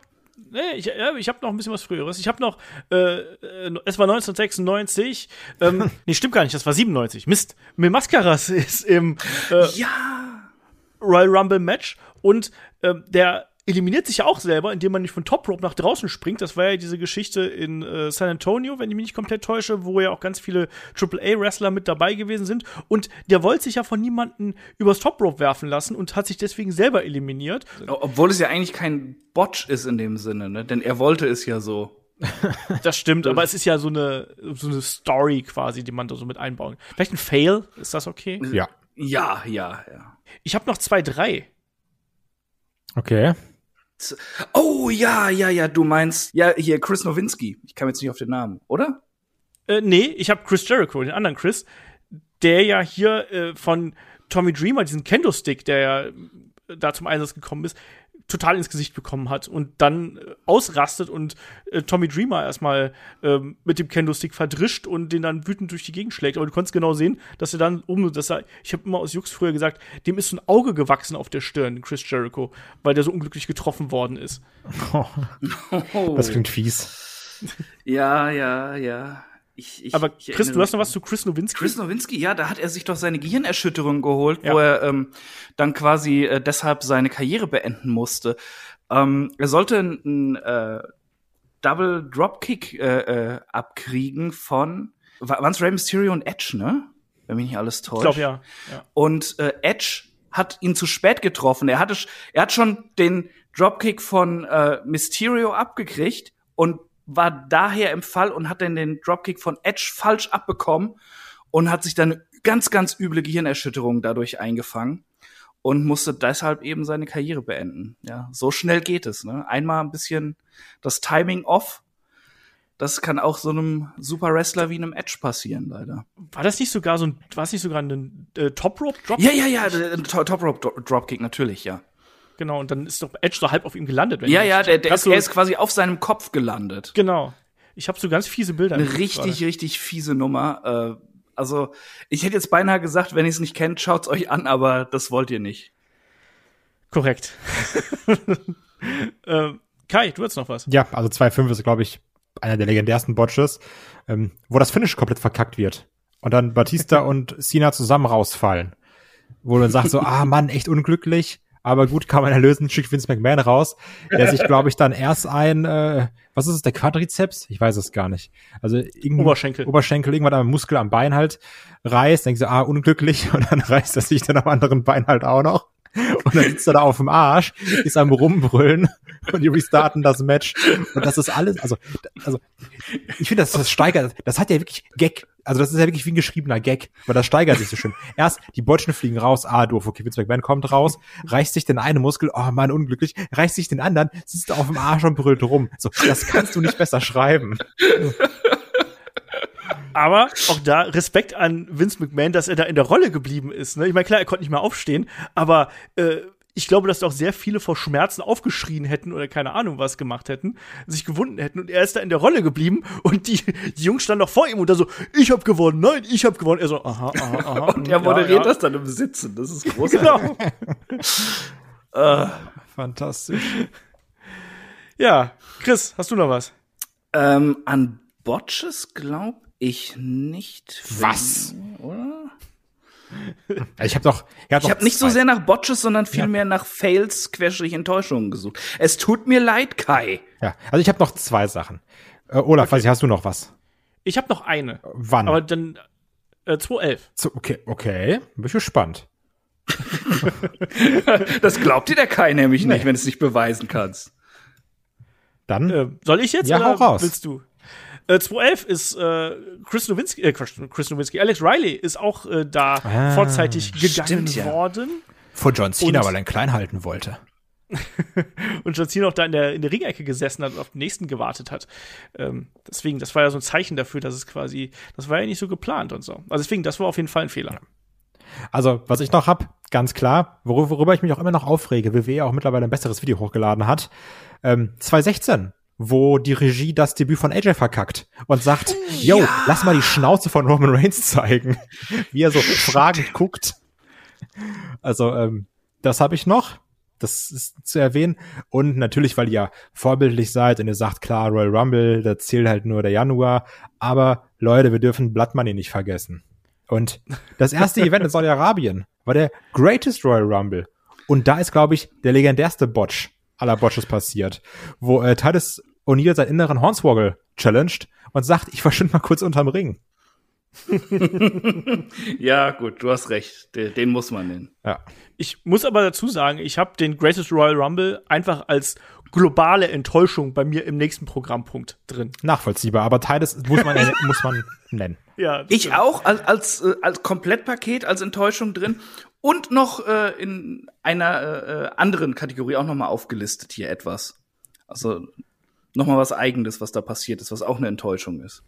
Nee, ich, ja, ich habe noch ein bisschen was früheres. Ich habe noch, äh, äh, es war 1996. Ähm, nee, stimmt gar nicht, das war 97. Mist. Mil Mascaras ist im äh, Ja. Royal Rumble Match und äh, der eliminiert sich ja auch selber, indem man nicht von Top Rope nach draußen springt. Das war ja diese Geschichte in äh, San Antonio, wenn ich mich nicht komplett täusche, wo ja auch ganz viele AAA-Wrestler mit dabei gewesen sind. Und der wollte sich ja von niemandem übers Top Rope werfen lassen und hat sich deswegen selber eliminiert. Obwohl es ja eigentlich kein Botch ist in dem Sinne, ne? Denn er wollte es ja so. Das stimmt, aber es ist ja so eine, so eine Story quasi, die man da so mit einbauen. Vielleicht ein Fail, ist das okay? Ja. Ja, ja, ja. Ich habe noch zwei, drei. Okay. Oh, ja, ja, ja, du meinst, ja, hier Chris Nowinski. Ich kam jetzt nicht auf den Namen, oder? Äh, nee, ich habe Chris Jericho, den anderen Chris. der ja hier äh, von Tommy Dreamer, diesen Kendo-Stick, der ja äh, da zum Einsatz gekommen ist, total ins Gesicht bekommen hat und dann äh, ausrastet und äh, Tommy Dreamer erstmal ähm, mit dem Kendo-Stick verdrischt und den dann wütend durch die Gegend schlägt. Aber du konntest genau sehen, dass er dann oben, dass er, ich habe immer aus Jux früher gesagt, dem ist so ein Auge gewachsen auf der Stirn, Chris Jericho, weil der so unglücklich getroffen worden ist. Das klingt fies. Ja, ja, ja. Ich, ich, Aber ich Chris, du hast noch was zu Chris Nowinski? Chris Nowinski, ja, da hat er sich doch seine Gehirnerschütterung geholt, Ja. wo er ähm, dann quasi äh, deshalb seine Karriere beenden musste. Ähm, er sollte einen äh, Double Dropkick äh, äh, abkriegen von waren es Rey Mysterio und Edge, ne? Wenn mich nicht alles ich täuscht. glaube ja. ja. Und äh, Edge hat ihn zu spät getroffen. Er hatte, er hat schon den Dropkick von äh, Mysterio abgekriegt und war daher im Fall und hat dann den Dropkick von Edge falsch abbekommen und hat sich dann eine ganz, ganz üble Gehirnerschütterung dadurch eingefangen und musste deshalb eben seine Karriere beenden. Ja, so schnell geht es. Ne? Einmal ein bisschen das Timing off. Das kann auch so einem Super Wrestler wie einem Edge passieren, leider. War das nicht sogar so ein, war es nicht sogar ein äh, Top Rope Drop? Ja, ja, ja, der Top Rope Dro- Dropkick natürlich, ja. Genau, und dann ist doch Edge so halb auf ihm gelandet. Wenn Ja, ja, der, der ist, er ist quasi auf seinem Kopf gelandet. Genau. Ich habe so ganz fiese Bilder. Eine richtig, gerade. richtig fiese Nummer. Äh, also, ich hätte jetzt beinahe gesagt, wenn ihr es nicht kennt, schaut's euch an, aber das wollt ihr nicht. Korrekt. ähm, Kai, du hast noch was. Ja, also 2-5 ist, glaube ich, einer der legendärsten Botches, ähm, wo das Finish komplett verkackt wird. Und dann Batista und Cena zusammen rausfallen. Wo du dann sagst so, ah Mann, echt unglücklich. Aber gut, kann man erlösen, schickt Vince McMahon raus, der sich, glaube ich, dann erst ein, äh, was ist es, der Quadrizeps? Ich weiß es gar nicht. Also irgendein Oberschenkel. Oberschenkel, irgendwann am Muskel am Bein halt reißt, denkst du, ah, unglücklich, und dann reißt er sich dann am anderen Bein halt auch noch. Und dann sitzt er da auf dem Arsch, ist am Rumbrüllen und die restarten das Match. Und das ist alles, also, also ich finde, das, das steigert, das hat ja wirklich Gag. Also das ist ja wirklich wie ein geschriebener Gag, weil das steigert sich so schön. Erst die Botschen fliegen raus, ah, doof, okay, Vince McMahon kommt raus, reißt sich den einen Muskel, oh Mann, unglücklich, reißt sich den anderen, sitzt auf dem Arsch und brüllt rum. So, das kannst du nicht besser schreiben. Aber auch da Respekt an Vince McMahon, dass er da in der Rolle geblieben ist. Ne? Ich meine, klar, er konnte nicht mehr aufstehen, aber äh, ich glaube, dass auch sehr viele vor Schmerzen aufgeschrien hätten oder keine Ahnung was gemacht hätten, sich gewunden hätten und er ist da in der Rolle geblieben und die, die Jungs standen noch vor ihm und da so, ich hab gewonnen, nein, ich hab gewonnen. Er so, aha, aha, aha. Und er ja, moderiert ja. das dann im Sitzen. Das ist großartig. Genau. Äh, Fantastisch. Ja, Chris, hast du noch was? ähm, an Botches glaube ich nicht. Was? Oder? Ich habe doch, ich hab Ich doch habe nicht so sehr nach Botches, sondern vielmehr nach Fails, Querstrich, Enttäuschungen gesucht. Es tut mir leid, Kai. Ja, also ich habe noch zwei Sachen. Äh, Olaf, weiß ich, hast du noch was? Ich habe noch eine, Wann? aber dann äh, 211. So, okay, okay, bin ich gespannt. Das glaubt dir der Kai nämlich nicht, wenn du es nicht beweisen kannst. Dann, Äh, soll ich jetzt Ja, oder hau raus. willst du? Äh, 211 ist äh, Chris Nowinski, äh, Chris, Nowinski, Alex Riley ist auch äh, da Ah, vorzeitig gegangen stimmt, ja. worden. vor John Cena, und- weil er ihn klein halten wollte. und John Cena auch da in der, in der Ringecke gesessen hat und auf den nächsten gewartet hat. Ähm, deswegen, das war ja so ein Zeichen dafür, dass es quasi, das war ja nicht so geplant und so. Also deswegen, das war auf jeden Fall ein Fehler. Also, was ich noch hab, ganz klar, worüber, worüber ich mich auch immer noch aufrege, WWE auch mittlerweile ein besseres Video hochgeladen hat, ähm, 2016, wo die Regie das Debüt von AJ verkackt und sagt, yo, lass mal die Schnauze von Roman Reigns zeigen, wie er so fragend guckt. Also, ähm, das habe ich noch. Das ist zu erwähnen. Und natürlich, weil ihr ja vorbildlich seid und ihr sagt, klar, Royal Rumble, da zählt halt nur der Januar. Aber Leute, wir dürfen Blood Money nicht vergessen. Und das erste Event in Saudi-Arabien war der Greatest Royal Rumble. Und da ist, glaube ich, der legendärste Botch aller Botches passiert, wo äh, Titus O'Neill seinen inneren Hornswoggle challenged und sagt, ich verschwinde mal kurz unterm Ring. Ja, gut, du hast recht. Den, den muss man nennen. Ja. Ich muss aber dazu sagen, ich habe den Greatest Royal Rumble einfach als globale Enttäuschung bei mir im nächsten Programmpunkt drin. Nachvollziehbar, aber Titus muss man, muss man nennen. Ja, Ich stimmt. auch als, als, äh, als Komplettpaket, als Enttäuschung drin. Und noch äh, in einer äh, äh, anderen Kategorie auch noch mal aufgelistet hier etwas. Also noch mal was Eigenes, was da passiert ist, was auch eine Enttäuschung ist.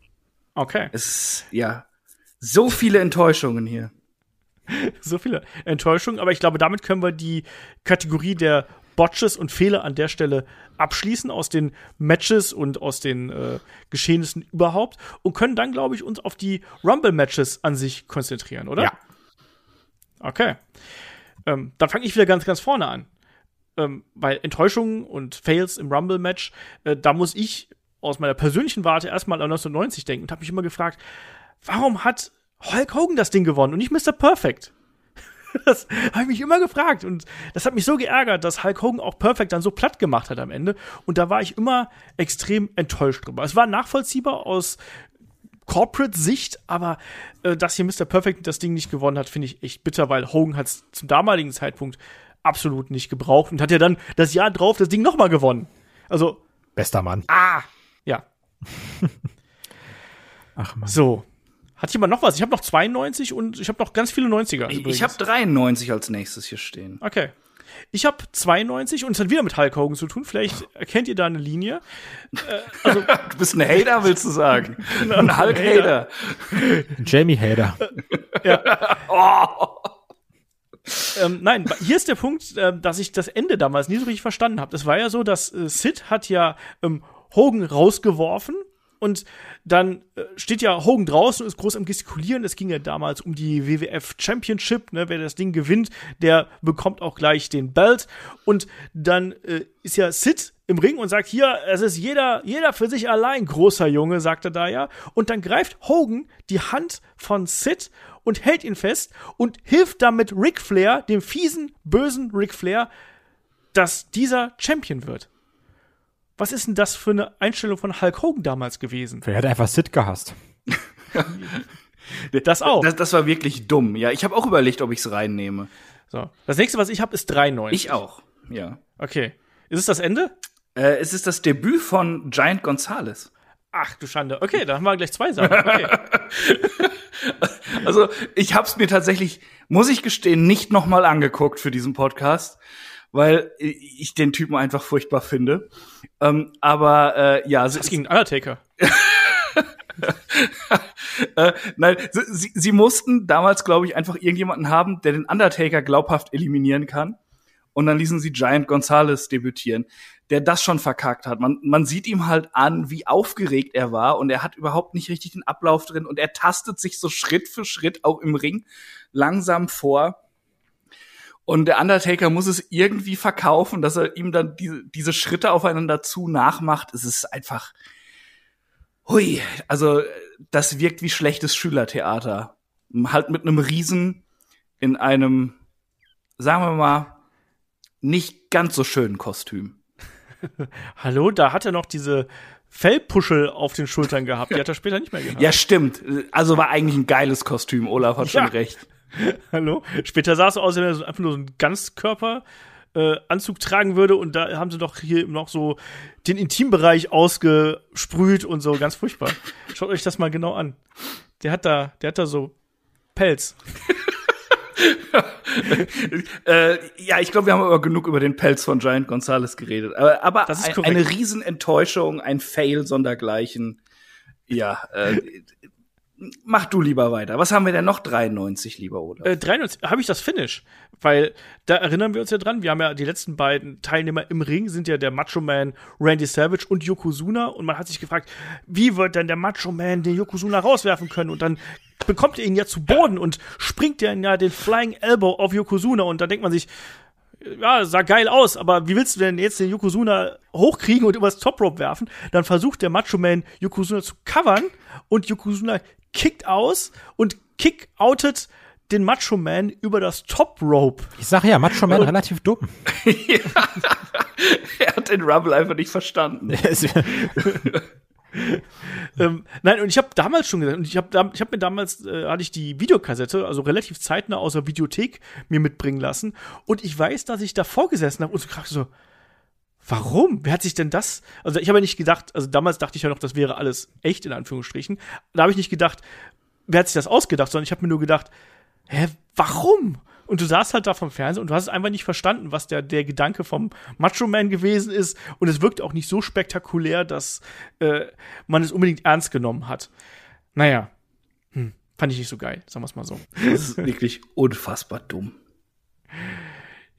Okay. Es ist, ja, So viele Enttäuschungen hier. so viele Enttäuschungen, aber ich glaube, damit können wir die Kategorie der Botches und Fehler an der Stelle abschließen aus den Matches und aus den äh, Geschehnissen überhaupt und können dann, glaube ich, uns auf die Rumble-Matches an sich konzentrieren, oder? Ja. Okay. Ähm, dann fange ich wieder ganz, ganz vorne an. Ähm, weil Enttäuschungen und Fails im Rumble-Match, äh, da muss ich aus meiner persönlichen Warte erstmal an 1990 denken und habe mich immer gefragt, warum hat Hulk Hogan das Ding gewonnen und nicht Mr. Perfect? Das habe ich mich immer gefragt. Und das hat mich so geärgert, dass Hulk Hogan auch Perfect dann so platt gemacht hat am Ende. Und da war ich immer extrem enttäuscht drüber. Es war nachvollziehbar aus Corporate-Sicht, aber äh, dass hier Mr. Perfect das Ding nicht gewonnen hat, finde ich echt bitter, weil Hogan hat es zum damaligen Zeitpunkt absolut nicht gebraucht und hat ja dann das Jahr drauf das Ding nochmal gewonnen. Also. Bester Mann. Ah! Ja. Ach man. So. Hat jemand noch was? Ich habe noch 92 und ich habe noch ganz viele 90er. Ich, übrigens. ich habe 93 als nächstes hier stehen. Okay. Ich habe 92 und es hat wieder mit Hulk Hogan zu tun. Vielleicht erkennt ihr da eine Linie. Äh, also, Du bist ein Hater, willst du sagen? Ein Hulk-Hater. Jamie Hader. ähm, nein, hier ist der Punkt, ähm, dass ich das Ende damals nie so richtig verstanden habe. Es war ja so, dass äh, Sid hat ja ähm, Hogan rausgeworfen und dann äh, steht ja Hogan draußen und ist groß am Gestikulieren. Es ging ja damals um die WWF Championship. Ne? Wer das Ding gewinnt, der bekommt auch gleich den Belt. Und dann äh, ist ja Sid im Ring und sagt, hier, es ist jeder, jeder für sich allein, großer Junge, sagt er da ja. Und dann greift Hogan die Hand von Sid und hält ihn fest und hilft damit Ric Flair, dem fiesen, bösen Ric Flair, dass dieser Champion wird. Was ist denn das für eine Einstellung von Hulk Hogan damals gewesen? Wer hat einfach Sid gehasst? Das auch. Das, das war wirklich dumm. Ja, ich habe auch überlegt, ob ich es reinnehme. So. Das nächste, was ich habe, ist 93. Ich auch. Ja. Okay. Ist es das Ende? Äh, es ist das Debüt von Giant Gonzalez. Ach du Schande. Okay, dann haben wir gleich zwei Sachen. Okay. Also ich habe es mir tatsächlich, muss ich gestehen, nicht noch mal angeguckt für diesen Podcast, weil ich den Typen einfach furchtbar finde. Ähm, aber äh, ja, Das gegen Undertaker. äh, nein, sie, sie, sie mussten damals, glaube ich, einfach irgendjemanden haben, der den Undertaker glaubhaft eliminieren kann. Und dann ließen sie Giant Gonzalez debütieren, der das schon verkackt hat. Man, man sieht ihm halt an, wie aufgeregt er war und er hat überhaupt nicht richtig den Ablauf drin und er tastet sich so Schritt für Schritt auch im Ring langsam vor. Und der Undertaker muss es irgendwie verkaufen, dass er ihm dann diese, diese Schritte aufeinander zu nachmacht. Es ist einfach, hui, also das wirkt wie schlechtes Schülertheater. Halt mit einem Riesen in einem, sagen wir mal, nicht ganz so schönen Kostüm. Hallo, da hat er noch diese Fellpuschel auf den Schultern gehabt. Die hat er später nicht mehr gehabt. Ja, stimmt. Also war eigentlich ein geiles Kostüm. Olaf hat schon Ja. recht. Hallo? Später sah es so aus, als wenn er so einfach nur so einen Ganzkörper äh, Anzug tragen würde und da haben sie doch hier noch so den Intimbereich ausgesprüht und so ganz furchtbar. Schaut euch das mal genau an. Der hat da, der hat da so Pelz. Äh, ja, ich glaube, wir haben aber genug über den Pelz von Giant Gonzalez geredet. Aber, aber Das ist ein, eine Riesenenttäuschung, ein Fail sondergleichen. Ja, äh, mach du lieber weiter. Was haben wir denn noch 93, lieber Olaf? Äh, 93 habe ich das Finish, weil da erinnern wir uns ja dran, wir haben ja die letzten beiden Teilnehmer im Ring sind ja der Macho Man Randy Savage und Yokozuna und man hat sich gefragt, wie wird denn der Macho Man den Yokozuna rauswerfen können und dann bekommt er ihn ja zu Boden und springt ja den Flying Elbow auf Yokozuna und dann denkt man sich, ja, sah geil aus, aber wie willst du denn jetzt den Yokozuna hochkriegen und übers Top Rope werfen? Dann versucht der Macho Man Yokozuna zu covern und Yokozuna kickt aus und kick outet den Macho Man über das Top Rope. Ich sage ja, Macho Man relativ dumm. er hat den Rumble einfach nicht verstanden. Ähm, nein, und ich habe damals schon gesagt, und ich habe ich hab mir damals, äh, hatte ich die Videokassette, also relativ zeitnah aus der Videothek mir mitbringen lassen. Und ich weiß, dass ich davor gesessen habe und so so, warum? Wer hat sich denn das? Also ich habe ja nicht gedacht, also damals dachte ich ja noch, das wäre alles echt in Anführungsstrichen. Da habe ich nicht gedacht, wer hat sich das ausgedacht, sondern ich habe mir nur gedacht, hä, warum? Und du saßt halt da vom Fernseher und du hast es einfach nicht verstanden, was der, der Gedanke vom Macho Man gewesen ist. Und es wirkt auch nicht so spektakulär, dass äh, man es unbedingt ernst genommen hat. Naja. Hm. fand ich nicht so geil, sagen wir es mal so. Das ist wirklich unfassbar dumm.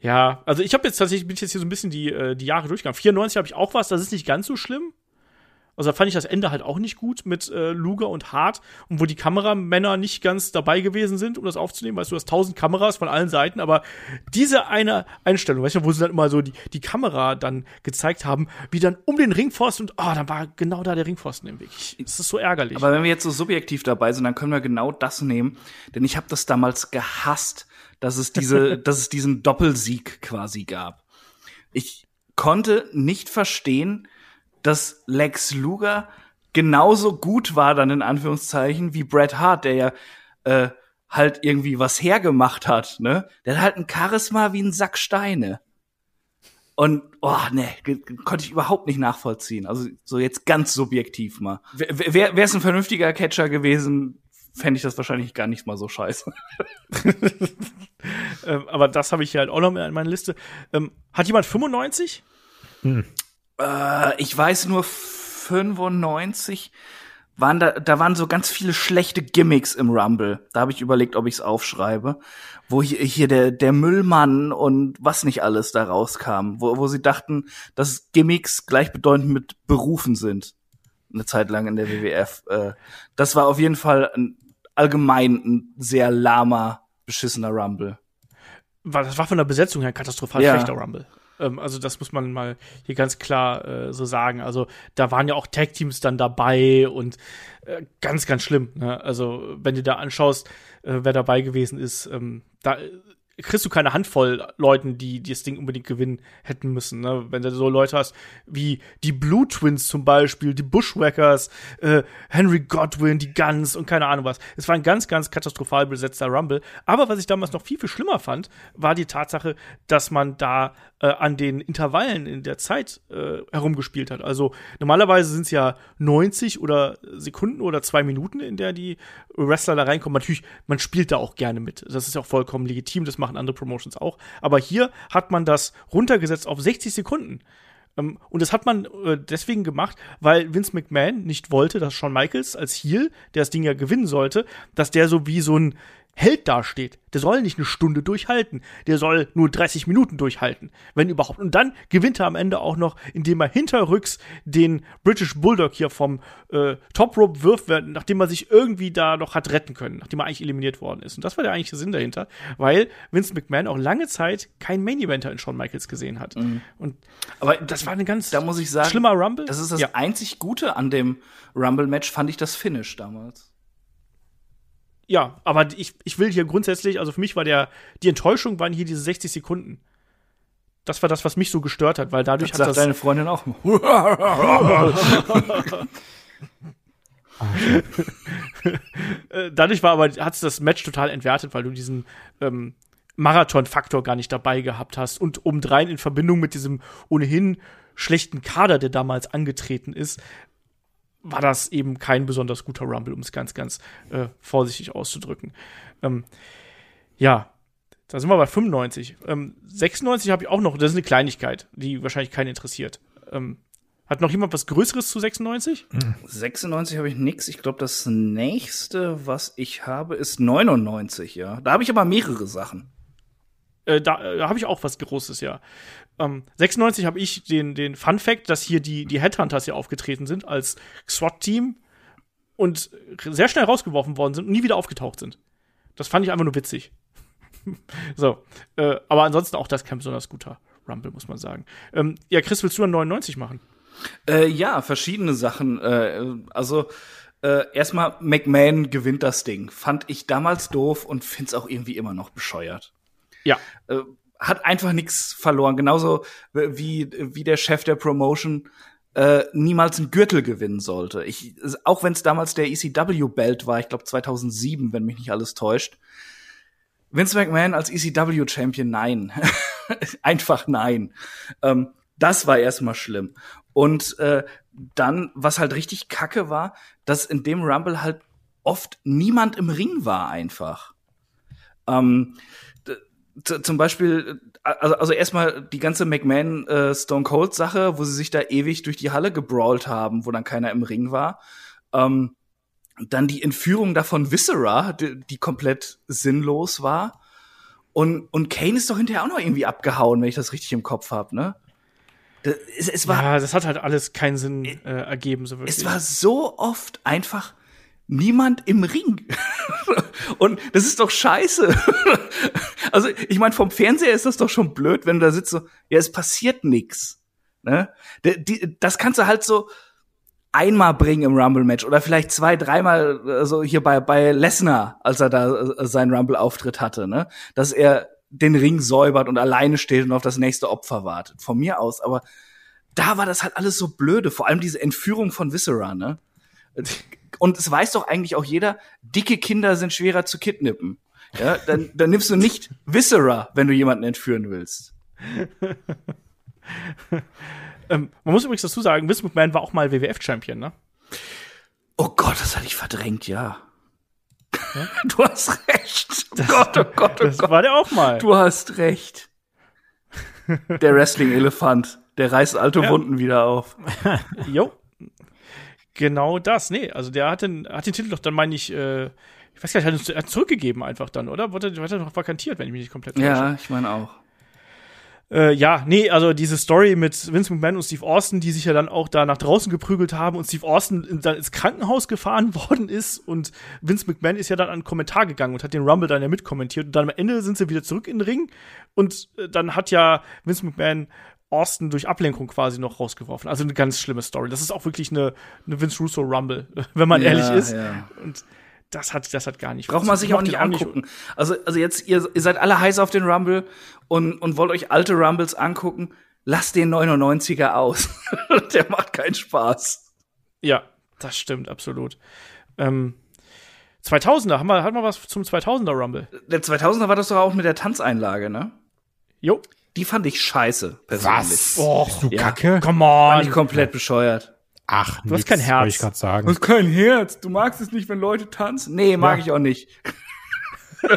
Ja, also ich habe jetzt tatsächlich, bin ich jetzt hier so ein bisschen die, äh, die Jahre durchgegangen. 94 habe ich auch was, das ist nicht ganz so schlimm. Also da fand ich das Ende halt auch nicht gut mit äh, Luger und Hart und wo die Kameramänner nicht ganz dabei gewesen sind, um das aufzunehmen. Weißt du, hast tausend Kameras von allen Seiten, aber diese eine Einstellung, weißt du, wo sie dann immer so die, die Kamera dann gezeigt haben, wie dann um den Ringpfosten und oh, dann war genau da der Ringpfosten im Weg. Ich, das ist so ärgerlich. Aber wenn wir jetzt so subjektiv dabei sind, dann können wir genau das nehmen, denn ich habe das damals gehasst, dass es diese, dass es diesen Doppelsieg quasi gab. Ich konnte nicht verstehen, dass Lex Luger genauso gut war dann in Anführungszeichen wie Bret Hart, der ja äh, halt irgendwie was hergemacht hat, ne? Der hat halt ein Charisma wie ein Sack Steine. Und, oh, ne, konnte ich überhaupt nicht nachvollziehen. Also, so jetzt ganz subjektiv mal. Wäre es ein vernünftiger Catcher gewesen, fände ich das wahrscheinlich gar nicht mal so scheiße. ähm, aber das habe ich hier halt auch noch in meiner Liste. Ähm, hat jemand 95? Hm. Äh, ich weiß nur 95 waren da, da waren so ganz viele schlechte Gimmicks im Rumble. Da habe ich überlegt, ob ich es aufschreibe. Wo hier, hier der, der Müllmann und was nicht alles da rauskam. Wo, wo sie dachten, dass Gimmicks gleichbedeutend mit Berufen sind. Eine Zeit lang in der WWF. Äh, das war auf jeden Fall ein, allgemein ein sehr lahmer, beschissener Rumble. Das war von der Besetzung her katastrophal ja. schlechter Rumble. Ähm, also das muss man mal hier ganz klar äh, so sagen. Also da waren ja auch Tag-Teams dann dabei und äh, ganz, ganz schlimm. Ne? Also wenn du da anschaust, äh, wer dabei gewesen ist, ähm, da kriegst du keine Handvoll Leuten, die, die das Ding unbedingt gewinnen hätten müssen. Ne? Wenn du so Leute hast wie die Blue Twins zum Beispiel, die Bushwhackers, äh, Henry Godwin, die Guns und keine Ahnung was. Es war ein ganz, ganz katastrophal besetzter Rumble. Aber was ich damals noch viel, viel schlimmer fand, war die Tatsache, dass man da äh, an den Intervallen in der Zeit äh, herumgespielt hat. Also normalerweise sind es ja 90 oder Sekunden oder zwei Minuten, in der die Wrestler da reinkommen. Natürlich, man spielt da auch gerne mit. Das ist auch vollkommen legitim, das machen andere Promotions auch. Aber hier hat man das runtergesetzt auf 60 Sekunden. Ähm, und das hat man äh, deswegen gemacht, weil Vince McMahon nicht wollte, dass Shawn Michaels als Heel, der das Ding ja gewinnen sollte, dass der so wie so ein Held dasteht. Der soll nicht eine Stunde durchhalten. Der soll nur 30 Minuten durchhalten, wenn überhaupt. Und dann gewinnt er am Ende auch noch, indem er hinterrücks den British Bulldog hier vom äh, Top Rope wirft, nachdem er sich irgendwie da noch hat retten können, nachdem er eigentlich eliminiert worden ist. Und das war der eigentliche Sinn dahinter, weil Vince McMahon auch lange Zeit kein Main Eventer in Shawn Michaels gesehen hat. Mhm. Und aber das war eine ganz da muss ich sagen, schlimmer Rumble. Das ist das ja. einzig Gute an dem Rumble Match, fand ich das Finish damals ja, aber ich, ich will hier grundsätzlich, also für mich war der, die Enttäuschung waren hier diese 60 Sekunden. Das war das, was mich so gestört hat, weil dadurch das hat sagt das deine Freundin auch. Dadurch war aber hat es das Match total entwertet, weil du diesen ähm, Marathon-Faktor gar nicht dabei gehabt hast und obendrein in Verbindung mit diesem ohnehin schlechten Kader, der damals angetreten ist, war das eben kein besonders guter Rumble, um es ganz, ganz äh, vorsichtig auszudrücken. Ähm, ja, da sind wir bei 95. Ähm, 96 habe ich auch noch, das ist eine Kleinigkeit, die wahrscheinlich keinen interessiert. Ähm, hat noch jemand was Größeres zu 96? 96 habe ich nix. Ich glaube, das nächste, was ich habe, ist 99, ja. Da habe ich aber mehrere Sachen. Äh, da, da äh, habe ich auch was Großes, ja. Ähm, 96 habe ich den, den Fun Fact, dass hier die, die Headhunters hier aufgetreten sind als SWAT-Team und sehr schnell rausgeworfen worden sind und nie wieder aufgetaucht sind. Das fand ich einfach nur witzig. so, äh, aber ansonsten auch das kein besonders guter Rumble, muss man sagen. Ähm, ja, Chris, willst du einen 99 machen? Äh, ja, verschiedene Sachen. Äh, also äh, erstmal McMahon gewinnt das Ding. Fand ich damals doof und find's auch irgendwie immer noch bescheuert. Ja. Hat einfach nichts verloren. Genauso wie, wie der Chef der Promotion äh, niemals einen Gürtel gewinnen sollte. Ich, auch wenn es damals der ECW-Belt war, ich glaube 2007, wenn mich nicht alles täuscht. Vince McMahon als ECW-Champion, nein. einfach nein. Ähm, das war erstmal schlimm. Und äh, dann, was halt richtig kacke war, dass in dem Rumble halt oft niemand im Ring war einfach. Ähm, zum Beispiel, also, also erstmal die ganze McMahon äh, Stone Cold Sache, wo sie sich da ewig durch die Halle gebrawlt haben, wo dann keiner im Ring war. Ähm, Dann die Entführung davon Viscera, die, die komplett sinnlos war. Und, und Kane ist doch hinterher auch noch irgendwie abgehauen, wenn ich das richtig im Kopf habe, ne? Das, es, es war, ja, das hat halt alles keinen Sinn äh, ergeben, so wirklich. es war so oft einfach niemand im Ring. und das ist doch scheiße. also, ich meine, vom Fernseher ist das doch schon blöd, wenn du da sitzt so, ja, es passiert nix. Ne? Das kannst du halt so einmal bringen im Rumble-Match oder vielleicht zwei, dreimal äh, so hier bei, bei Lesnar, als er da äh, seinen Rumble-Auftritt hatte, ne? Dass er den Ring säubert und alleine steht und auf das nächste Opfer wartet. Von mir aus, aber da war das halt alles so blöde, vor allem diese Entführung von Viscera, ne? Und es weiß doch eigentlich auch jeder, dicke Kinder sind schwerer zu kidnappen. Ja, dann, dann nimmst du nicht Viscera, wenn du jemanden entführen willst. Ähm, man muss übrigens dazu sagen, Vince McMahon war auch mal WWF-Champion, ne? Oh Gott, das hatte ich verdrängt, ja. Du hast recht. Oh Gott, oh Gott, oh Das Gott. war der auch mal. Du hast recht. Der Wrestling-Elefant, der reißt alte Ja. Wunden wieder auf. Jo. Genau das. Nee, also der hat den, hat den Titel doch dann, meine ich, äh, ich weiß gar nicht, hat ihn- er hat zurückgegeben einfach dann, oder? Wurde, wurde er doch vakantiert, wenn ich mich nicht komplett täusche. Ja, ich meine auch. Äh, ja, nee, also diese Story mit Vince McMahon und Steve Austin, die sich ja dann auch da nach draußen geprügelt haben und Steve Austin in, dann ins Krankenhaus gefahren worden ist und Vince McMahon ist ja dann an einen Kommentar gegangen und hat den Rumble dann ja mitkommentiert und dann am Ende sind sie wieder zurück in den Ring und äh, dann hat ja Vince McMahon Austin durch Ablenkung quasi noch rausgeworfen. Also eine ganz schlimme Story. Das ist auch wirklich eine, eine Vince Russo Rumble, wenn man Ja, ehrlich ist. ja. Und das hat, das hat gar nicht Braucht man sich auch nicht angucken. Also, also jetzt, ihr, ihr seid alle heiß auf den Rumble und, und wollt euch alte Rumbles angucken. Lasst den 99er aus. Der macht keinen Spaß. Ja, das stimmt, absolut. Ähm, 2000er, haben wir, haben wir was zum 2000er Rumble? Der 2000er war das doch auch mit der Tanzeinlage, ne? Jo. Die fand ich scheiße, persönlich. Was? Oh, Bist du ja. kacke? come Fand ich on. komplett bescheuert. Ach, Du hast kein Herz. Wollte ich gerade sagen. kein Herz. Du magst es nicht, wenn Leute tanzen? Nee, mag Ja. ich auch nicht.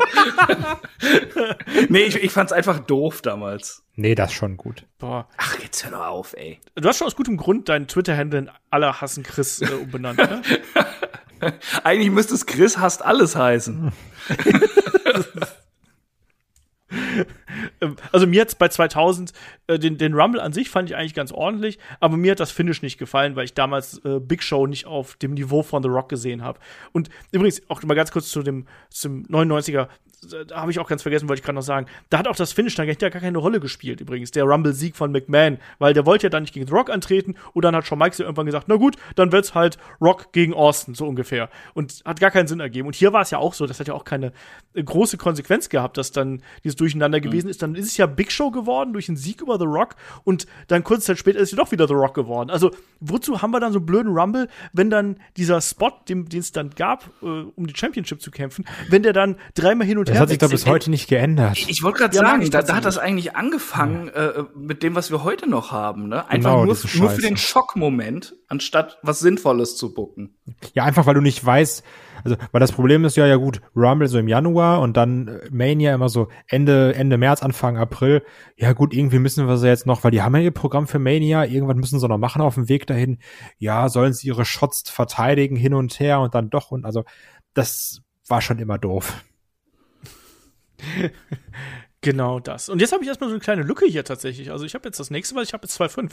nee, ich, ich fand's einfach doof damals. Nee, das ist schon gut. Boah. Ach, jetzt hör doch auf, ey. Du hast schon aus gutem Grund deinen Twitter-Handle in aller hassen Chris äh, umbenannt, ne? Eigentlich müsste es Chris hasst alles heißen. Ähm, also mir hat's bei 2000 äh, den, den Rumble an sich fand ich eigentlich ganz ordentlich, aber mir hat das Finish nicht gefallen, weil ich damals äh, Big Show nicht auf dem Niveau von The Rock gesehen habe. Und übrigens auch mal ganz kurz zu dem zum 99er, äh, da habe ich auch ganz vergessen, wollte ich gerade noch sagen. Da hat auch das Finish dann gar keine Rolle gespielt übrigens, der Rumble Sieg von McMahon, weil der wollte ja dann nicht gegen The Rock antreten und dann hat Shawn Michaels irgendwann gesagt, na gut, dann wird's halt Rock gegen Austin so ungefähr und hat gar keinen Sinn ergeben. Und hier war es ja auch so, das hat ja auch keine äh, große Konsequenz gehabt, dass dann dieses Durcheinander gewesen ist. Dann ist es ja Big Show geworden durch einen Sieg über The Rock und dann kurze Zeit später ist es doch wieder The Rock geworden. Also wozu haben wir dann so einen blöden Rumble, wenn dann dieser Spot, den den es dann gab, äh, um die Championship zu kämpfen, wenn der dann dreimal hin und Das hat sich doch bis heute nicht geändert. Ich wollte gerade Ja, sagen, ich da, da hat das eigentlich angefangen äh, mit dem, was wir heute noch haben. Ne? Einfach Genau, nur, nur für den Schockmoment, anstatt was Sinnvolles zu bucken. Ja, einfach weil du nicht weißt, also weil das Problem ist ja ja gut, Rumble so im Januar und dann äh, Mania immer so Ende Ende März, Anfang April. Ja gut, irgendwie müssen wir sie jetzt noch, weil die haben ja ihr Programm für Mania, irgendwann müssen sie noch machen auf dem Weg dahin. Ja, sollen sie ihre Shots verteidigen hin und her und dann doch und also das war schon immer doof. Genau das. Und jetzt habe ich erstmal so eine kleine Lücke hier tatsächlich. Also ich habe jetzt das nächste, weil ich habe jetzt 2,5.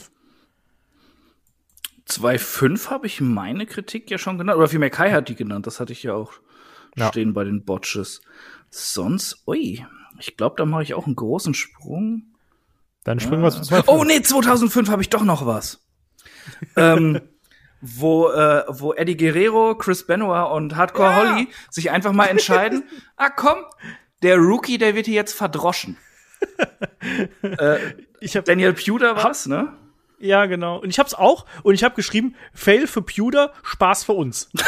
2.5 habe ich meine Kritik ja schon genannt. Oder vielmehr Kai hat die genannt. Das hatte ich ja auch Ja. stehen bei den Botches. Sonst, ui, ich glaube, da mache ich auch einen großen Sprung. Dann springen wir zu zwei. Oh nee, 2005 habe ich doch noch was. ähm, wo, äh, wo Eddie Guerrero, Chris Benoit und Hardcore Holly sich einfach mal entscheiden, ah komm, der Rookie, der wird hier jetzt verdroschen. äh, Ich habe Daniel Pewter war's, ne? ja genau. Und ich habe es auch und ich habe geschrieben Fail für Pewter, Spaß für uns.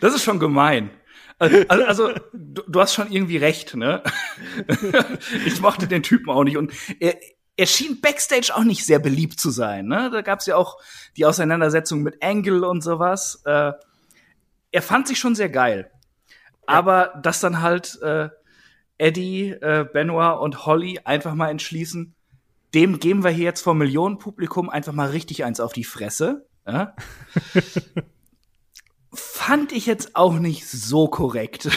Das ist schon gemein. Also, also, also du, du hast schon irgendwie recht, ne? ich mochte den Typen auch nicht und er, er schien backstage auch nicht sehr beliebt zu sein, ne? Da gab's ja auch die Auseinandersetzung mit Angle und sowas. Äh, er fand sich schon sehr geil. Aber dass dann halt äh, Eddie, äh, Benoit und Holly einfach mal entschließen, dem geben wir hier jetzt vor Millionenpublikum einfach mal richtig eins auf die Fresse. Ja? fand ich jetzt auch nicht so korrekt.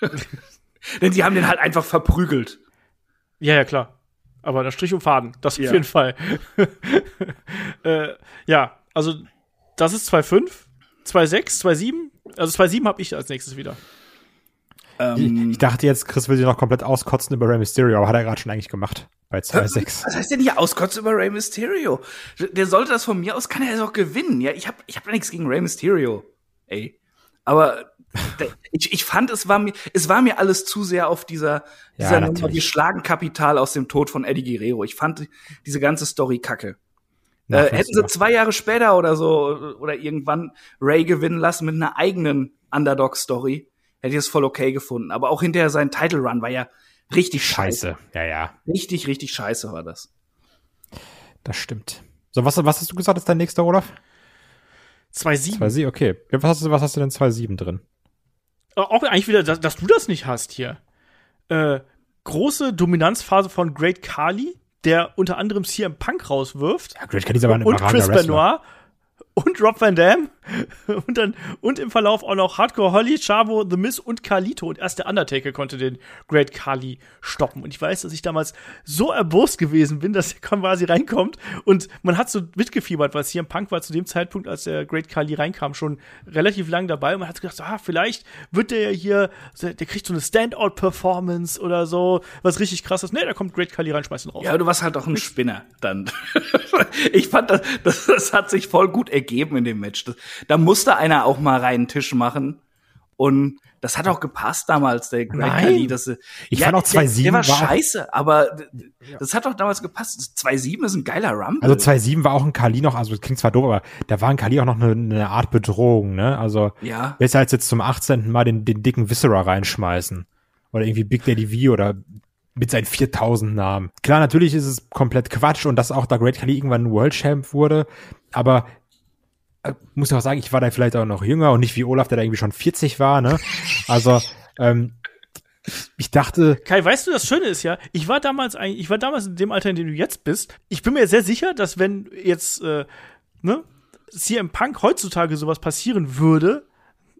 Denn sie haben den halt einfach verprügelt. Ja, ja, klar. Aber der Strich und Faden, das Ja. auf jeden Fall. äh, ja, also das ist 2,5, 2,6, 2,7. Also 2,7 habe ich als nächstes wieder. Ähm, Ich dachte jetzt, Chris will sich noch komplett auskotzen über Rey Mysterio, aber hat er gerade schon eigentlich gemacht. Bei 2,6. Was heißt denn hier auskotzen über Rey Mysterio? Der sollte das von mir aus, kann er es auch gewinnen. Ja, ich habe ich hab nichts gegen Rey Mysterio. Ey. Aber ich, ich fand, es war mir, es war mir alles zu sehr auf dieser, Ja, dieser Nummer, natürlich. wir schlagen Kapital aus dem Tod von Eddie Guerrero. Ich fand diese ganze Story kacke. Äh, hätten sie zwei Jahre später oder so oder irgendwann Ray gewinnen lassen mit einer eigenen Underdog-Story, hätte ich es voll okay gefunden. Aber auch hinterher sein Title Run war ja richtig scheiße. Scheiße. Ja, ja, Richtig, richtig scheiße war das. das stimmt. So, was, was hast du gesagt, ist dein nächster, Olaf? 2,7. 2,7, okay. Was hast du, was hast du denn 2,7 drin? Äh, Auch eigentlich wieder, dass, dass du das nicht hast hier. Äh, große Dominanzphase von Great Khali, der unter anderem CM Punk rauswirft. Ja, Great Khali ist aber ein und Chris Wrestler. Benoit und Rob Van Dam und dann und im Verlauf auch noch Hardcore Holly, Chavo, The Miz und Carlito und erst der Undertaker konnte den Great Khali stoppen und ich weiß, dass ich damals so erbost gewesen bin, dass er quasi reinkommt und man hat so mitgefiebert, weil CM Punk war zu dem Zeitpunkt, als der Great Khali reinkam, schon relativ lang dabei und man hat gedacht, ah, vielleicht wird der ja hier, der kriegt so eine Standout-Performance oder so, was richtig krasses. Nee, da kommt Great Khali rein, schmeißt ihn raus. Ja, du warst halt auch ein Spinner dann. ich fand, das, das, das hat sich voll gut ergeben in dem Match. Das, da musste einer auch mal reinen Tisch machen. Und das hat auch gepasst damals, der Great Nein. Khali. Das, Ich fand auch der- 2-7 Der war war auch- scheiße, aber das hat doch damals gepasst. 2-7 ist ein geiler Rumble. Also 2,7 war auch ein Kali noch, also klingt zwar doof, aber da war ein Kali auch noch eine, eine Art Bedrohung, ne? Also Ja. besser als jetzt zum 18. Mal den, den dicken Viscera reinschmeißen. Oder irgendwie Big Daddy V oder mit seinen 4000 Namen. Klar, natürlich ist es komplett Quatsch und dass auch da Great Khali irgendwann World Champ wurde, aber muss ich auch sagen, ich war da vielleicht auch noch jünger und nicht wie Olaf, der da irgendwie schon 40 war, ne? Also, ähm, ich dachte, Kai, weißt du, das Schöne ist ja, ich war damals eigentlich, ich war damals in dem Alter, in dem du jetzt bist. Ich bin mir sehr sicher, dass wenn jetzt, äh, ne, CM Punk heutzutage sowas passieren würde,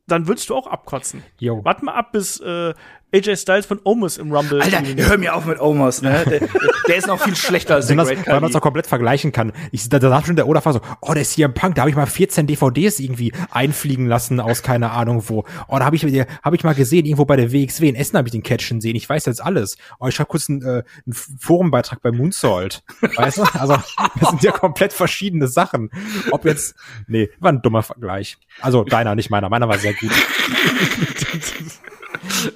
dann würdest du auch abkotzen. Jo. Warte mal ab, bis äh, AJ Styles von Omos im Rumble. Alter, hör mir auf mit Omos, ne? Der, der ist noch viel schlechter als der Great weil man es auch komplett vergleichen kann. Ich, da, da sagt schon der Olaf so, oh, der CM Punk, da habe ich mal 14 DVDs irgendwie einfliegen lassen aus keine Ahnung wo. Oh, da habe ich, hab ich mal gesehen, irgendwo bei der WXW in Essen habe ich den Catchen sehen. Ich weiß jetzt alles. Oh, ich habe kurz einen, äh, einen Forumbeitrag bei Moonsault. Weißt du? Also, das sind ja komplett verschiedene Sachen. Ob jetzt, nee, war ein dummer Vergleich. Also, deiner, nicht meiner. Meiner war sehr gut.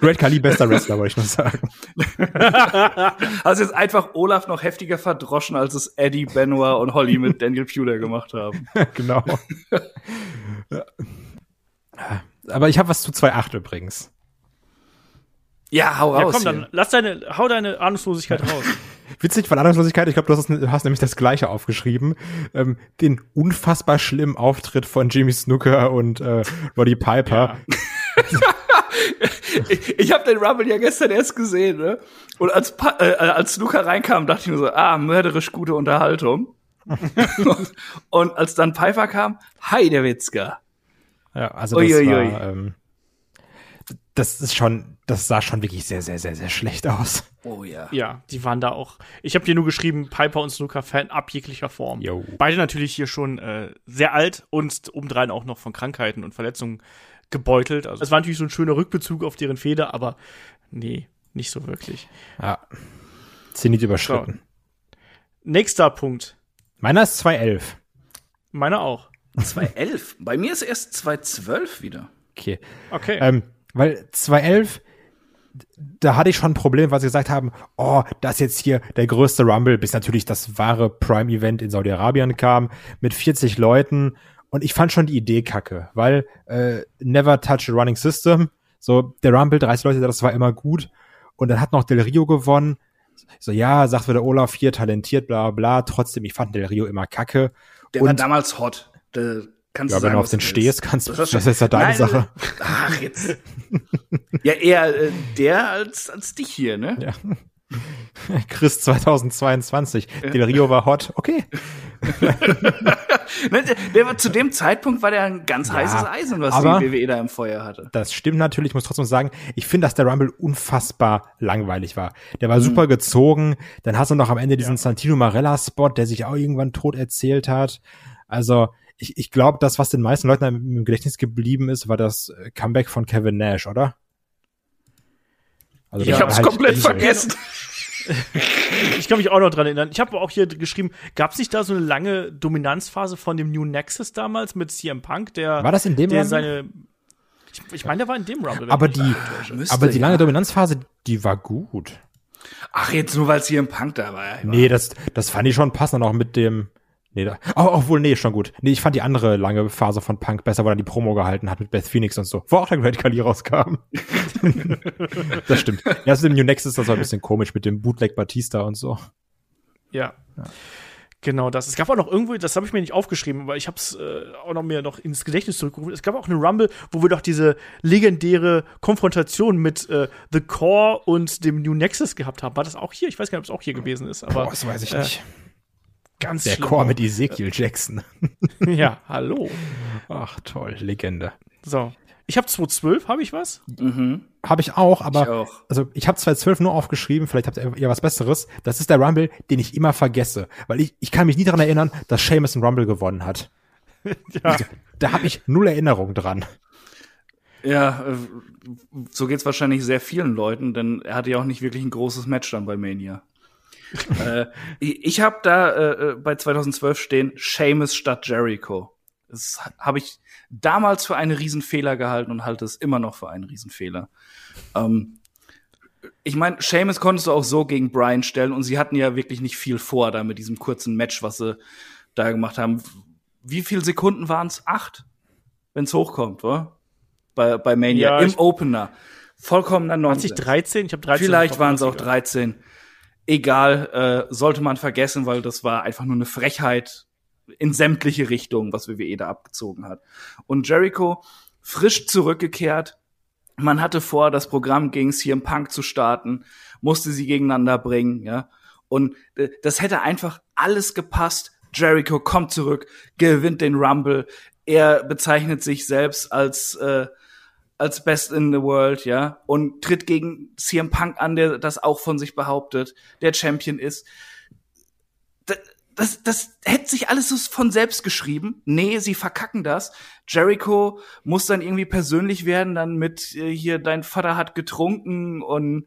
Great Khali, bester Wrestler, wollte ich nur sagen. Also jetzt einfach Olaf noch heftiger verdroschen, als es Eddie, Benoit und Holly mit Daniel Puder gemacht haben. genau. Ja. Aber ich habe was zu 2.8 übrigens. Ja, hau Ja, raus. komm, hier. dann lass deine, hau deine Ahnungslosigkeit raus. Witzig von Ahnungslosigkeit, ich glaube, du hast, hast nämlich das gleiche aufgeschrieben. Ähm, den unfassbar schlimmen Auftritt von Jimmy Snooker und äh, Roddy Piper. Ich, ich habe den Rumble ja gestern erst gesehen, ne? Und als, Pa- äh, als Snooker reinkam, dachte ich mir so, ah, mörderisch gute Unterhaltung. und, und als dann Pfeiffer kam, hi, der Witzka. Ja, also das Uiuiui. war, ähm, das ist schon, das sah schon wirklich sehr, sehr, sehr, sehr schlecht aus. Oh ja. Ja, die waren da auch. Ich habe dir nur geschrieben, Piper und Snooker Fan ab jeglicher Form. Jo. Beide natürlich hier schon äh, sehr alt und obendrein auch noch von Krankheiten und Verletzungen gebeutelt. Also es war natürlich so ein schöner Rückbezug auf deren Feder, aber nee, nicht so wirklich. Ja. Zenit überschritten. Nächster Punkt. Meiner ist 2.11. Meiner auch. 211. Bei mir ist erst 212 wieder. Okay. Okay. Ähm, weil 2.11, da hatte ich schon ein Problem, weil sie gesagt haben, oh, das ist jetzt hier der größte Rumble, bis natürlich das wahre Prime-Event in Saudi-Arabien kam, mit 40 Leuten. Und ich fand schon die Idee kacke, weil äh, never touch a running system. So, der Rumble, 30 Leute, das war immer gut. Und dann hat noch Del Rio gewonnen. So, ja, sagt wieder Olaf hier, talentiert, bla bla. Trotzdem, ich fand Del Rio immer kacke. Der war Und- damals hot. Da kannst Ja, du wenn sagen, du auf den stehst, kannst du, Das das ist ja deine Nein, Sache. Ach, jetzt. ja, eher äh, der als, als dich hier, ne? Ja. Chris 2022. Del Rio war hot. Okay. Ne, der, war, zu dem Zeitpunkt war der ein ganz heißes Eisen, was aber- die WWE da im Feuer hatte. Das stimmt natürlich. Ich muss trotzdem sagen, ich finde, dass der Rumble unfassbar langweilig war. Der war super gezogen. Dann hast du noch am Ende diesen Santino Marella-Spot, der sich auch irgendwann tot erzählt hat. Also, ich, ich glaube, das, was den meisten Leuten im Gedächtnis geblieben ist, war das äh, Comeback von Kevin Nash, oder? Also Ich da hab's halt- komplett vergessen. Ich kann mich auch noch dran erinnern. Ich habe auch hier geschrieben, gab es nicht da so eine lange Dominanzphase von dem New Nexus damals mit CM Punk, der War das in dem der Rumble? seine ich, ich meine, der war in dem Rumble. Aber die. Müsste, aber die lange ja. Dominanzphase, die war gut. Ach, jetzt nur, weil es im Punk da war. Nee, das, das fand ich schon passend auch mit dem. Nee, da, oh, obwohl, nee, schon gut. Nee, ich fand die andere lange Phase von Punk besser, weil er die Promo gehalten hat mit Beth Phoenix und so. Wo auch der Great Kali rauskam. das stimmt. Ja, das mit dem New Nexus, das war ein bisschen komisch mit dem Bootleg Batista und so. Ja. Genau das. Es gab auch noch irgendwo, das habe ich mir nicht aufgeschrieben, aber ich habe es äh, auch noch mir noch ins Gedächtnis zurückgerufen. Es gab auch eine Rumble, wo wir doch diese legendäre Konfrontation mit äh, The Core und dem New Nexus gehabt haben. War das auch hier? Ich weiß gar nicht, ob es auch hier gewesen ist, aber Boah, das weiß ich äh, nicht. Ganz Der schlimm. Chor mit Ezekiel Jackson. Ja, hallo. Ach, toll, Legende. So. Ich habe 212, habe ich was? Mhm. Habe ich auch, aber Ich auch. also ich habe 2012 nur aufgeschrieben, vielleicht habt ihr ja was Besseres. Das ist der Rumble, den ich immer vergesse, weil ich ich kann mich nie daran erinnern, dass Sheamus einen Rumble gewonnen hat. Ja. Da habe ich null Erinnerung dran. Ja, äh, so geht's wahrscheinlich sehr vielen Leuten, denn er hatte ja auch nicht wirklich ein großes Match dann bei Mania. äh, ich habe da äh, äh, bei 2012 stehen Sheamus statt Jericho. Das habe ich damals für einen Riesenfehler gehalten und halte es immer noch für einen Riesenfehler. Ähm, ich meine, Sheamus konntest du auch so gegen Brian stellen und sie hatten ja wirklich nicht viel vor da mit diesem kurzen Match, was sie da gemacht haben. Wie viele Sekunden waren's? Acht? Wenn's hochkommt, wa? Bei, bei Mania. Ja, Im Opener. Vollkommener Nonsens. 2013? Ich habe 13. Vielleicht waren es auch egal. 13. Egal, äh, sollte man vergessen, weil das war einfach nur eine Frechheit in sämtliche Richtungen, was WWE da abgezogen hat. Und Jericho frisch zurückgekehrt. Man hatte vor, das Programm gegen CM Punk zu starten, musste sie gegeneinander bringen, ja. Und äh, das hätte einfach alles gepasst. Jericho kommt zurück, gewinnt den Rumble. Er bezeichnet sich selbst als äh, als Best in the World, ja, und tritt gegen CM Punk an, der das auch von sich behauptet, der Champion ist. Das, das, das hätte sich alles so von selbst geschrieben. Nee, sie verkacken das. Jericho muss dann irgendwie persönlich werden, dann mit äh, hier, dein Vater hat getrunken und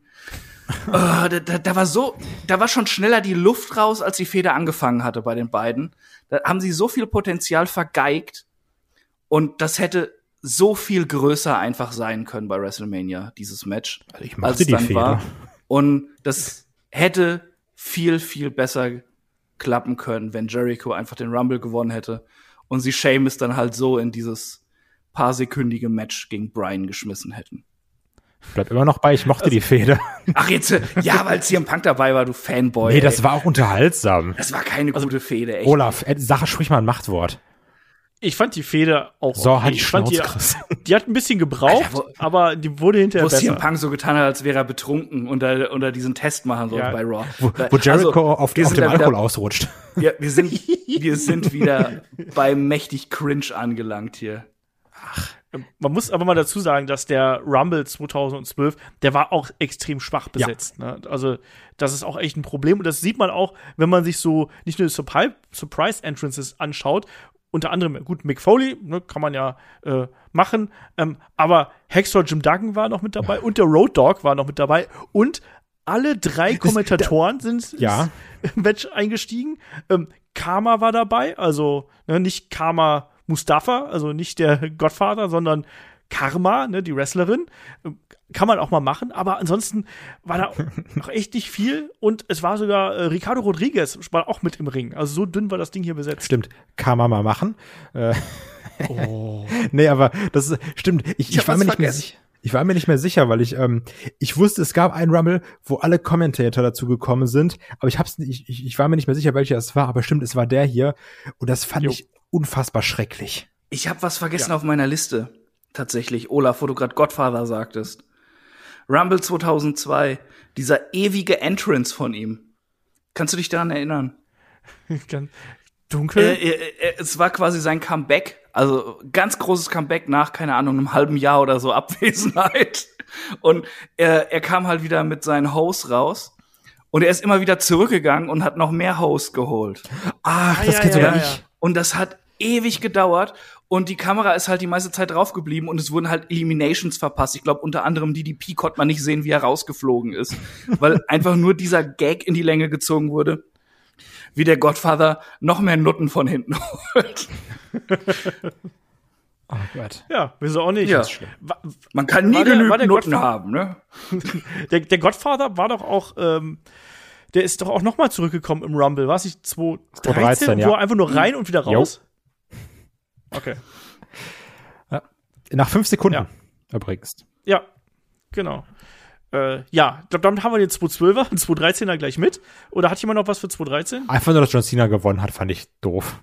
äh, da, da, da war so, da war schon schneller die Luft raus, als die Feder angefangen hatte bei den beiden. Da haben sie so viel Potenzial vergeigt und das hätte so viel größer einfach sein können bei WrestleMania, dieses Match, Also ich als es die dann Fehler. war. Und das hätte viel, viel besser klappen können, wenn Jericho einfach den Rumble gewonnen hätte und sie Sheamus dann halt so in dieses paar sekündige Match gegen Brian geschmissen hätten. Bleib immer noch bei, ich mochte die Feder. Ach jetzt, äh, ja, weil CM Punk dabei war, du Fanboy. Nee, das ey. war auch unterhaltsam. das war keine gute Fehde, echt. Olaf, äh, Sache, sprich mal ein Machtwort. Ich fand die Feder auch. So, okay. halt die ich fand die, die hat ein bisschen gebraucht, Alter, wo- aber die wurde hinterher wo CM besser. Punk so getan hat, als wäre er betrunken und er, und er diesen Test machen soll Ja. bei Raw. Wo, wo Jericho also, auf, auf dem da wieder- Alkohol ausrutscht. Ja, wir sind, wir sind wieder bei mächtig cringe angelangt hier. Man muss aber mal dazu sagen, dass der Rumble 2012, der war auch extrem schwach besetzt. Ne? Also, das ist auch echt ein Problem. Und das sieht man auch, wenn man sich so nicht nur die Surpri- Surprise Entrances anschaut, unter anderem, gut, Mick Foley, ne, kann man ja äh, machen, ähm, aber Hexor Jim Duggan war noch mit dabei und der Road Dog war noch mit dabei und alle drei Kommentatoren sind Ja. im Match eingestiegen. Ähm, Karma war dabei, also ne, nicht Karma Mustafa, also nicht der Gottvater, sondern Karma, ne, die Wrestlerin. Kann man auch mal machen, aber ansonsten war da auch echt nicht viel und es war sogar äh, Ricardo Rodriguez war auch mit im Ring. Also so dünn war das Ding hier besetzt. Stimmt, kann man mal machen. Äh, Oh. nee, aber das ist, stimmt. Ich, ich, hab war mir nicht mehr sicher. Ich war mir nicht mehr sicher, weil ich ähm, ich wusste, es gab einen Rumble, wo alle Commentator dazu gekommen sind, aber ich hab's ich, ich, ich war mir nicht mehr sicher, welcher es war, aber stimmt, es war der hier und das fand Jo. ich unfassbar schrecklich. Ich habe was vergessen auf meiner Liste. Tatsächlich, Olaf, wo du gerade Godfather sagtest. Rumble 2002, dieser ewige Entrance von ihm. Kannst du dich daran erinnern? Ganz dunkel. Äh, äh, äh, es war quasi sein Comeback, also ganz großes Comeback nach, keine Ahnung, einem halben Jahr oder so Abwesenheit. Und er, er kam halt wieder mit seinen Hosts raus. Und er ist immer wieder zurückgegangen und hat noch mehr Hosts geholt. Ach, Ah, das ja, kennt ja, sogar ja, ich. ja. Und das hat ewig gedauert. Und die Kamera ist halt die meiste Zeit drauf geblieben und es wurden halt Eliminations verpasst. Ich glaube, unter anderem die, die P konnte man nicht sehen, wie er rausgeflogen ist. weil einfach nur dieser Gag in die Länge gezogen wurde, wie der Godfather noch mehr Nutten von hinten holt. Oh Gott. ja, wieso auch nicht. Ja. Man kann nie War der- war der genügend Nutten Godfather- haben, ne? Der, der Godfather war doch auch, ähm, der ist doch auch noch mal zurückgekommen im Rumble, war es nicht 2013, 2013, ja. wo er einfach nur rein und wieder Jo. Okay. Nach fünf Sekunden Ja. übrigens. Ja, genau. Äh, ja, ich glaube, damit haben wir den 212er und 213er gleich mit. Oder hat jemand noch was für 213? Einfach nur, dass John Cena gewonnen hat, fand ich doof.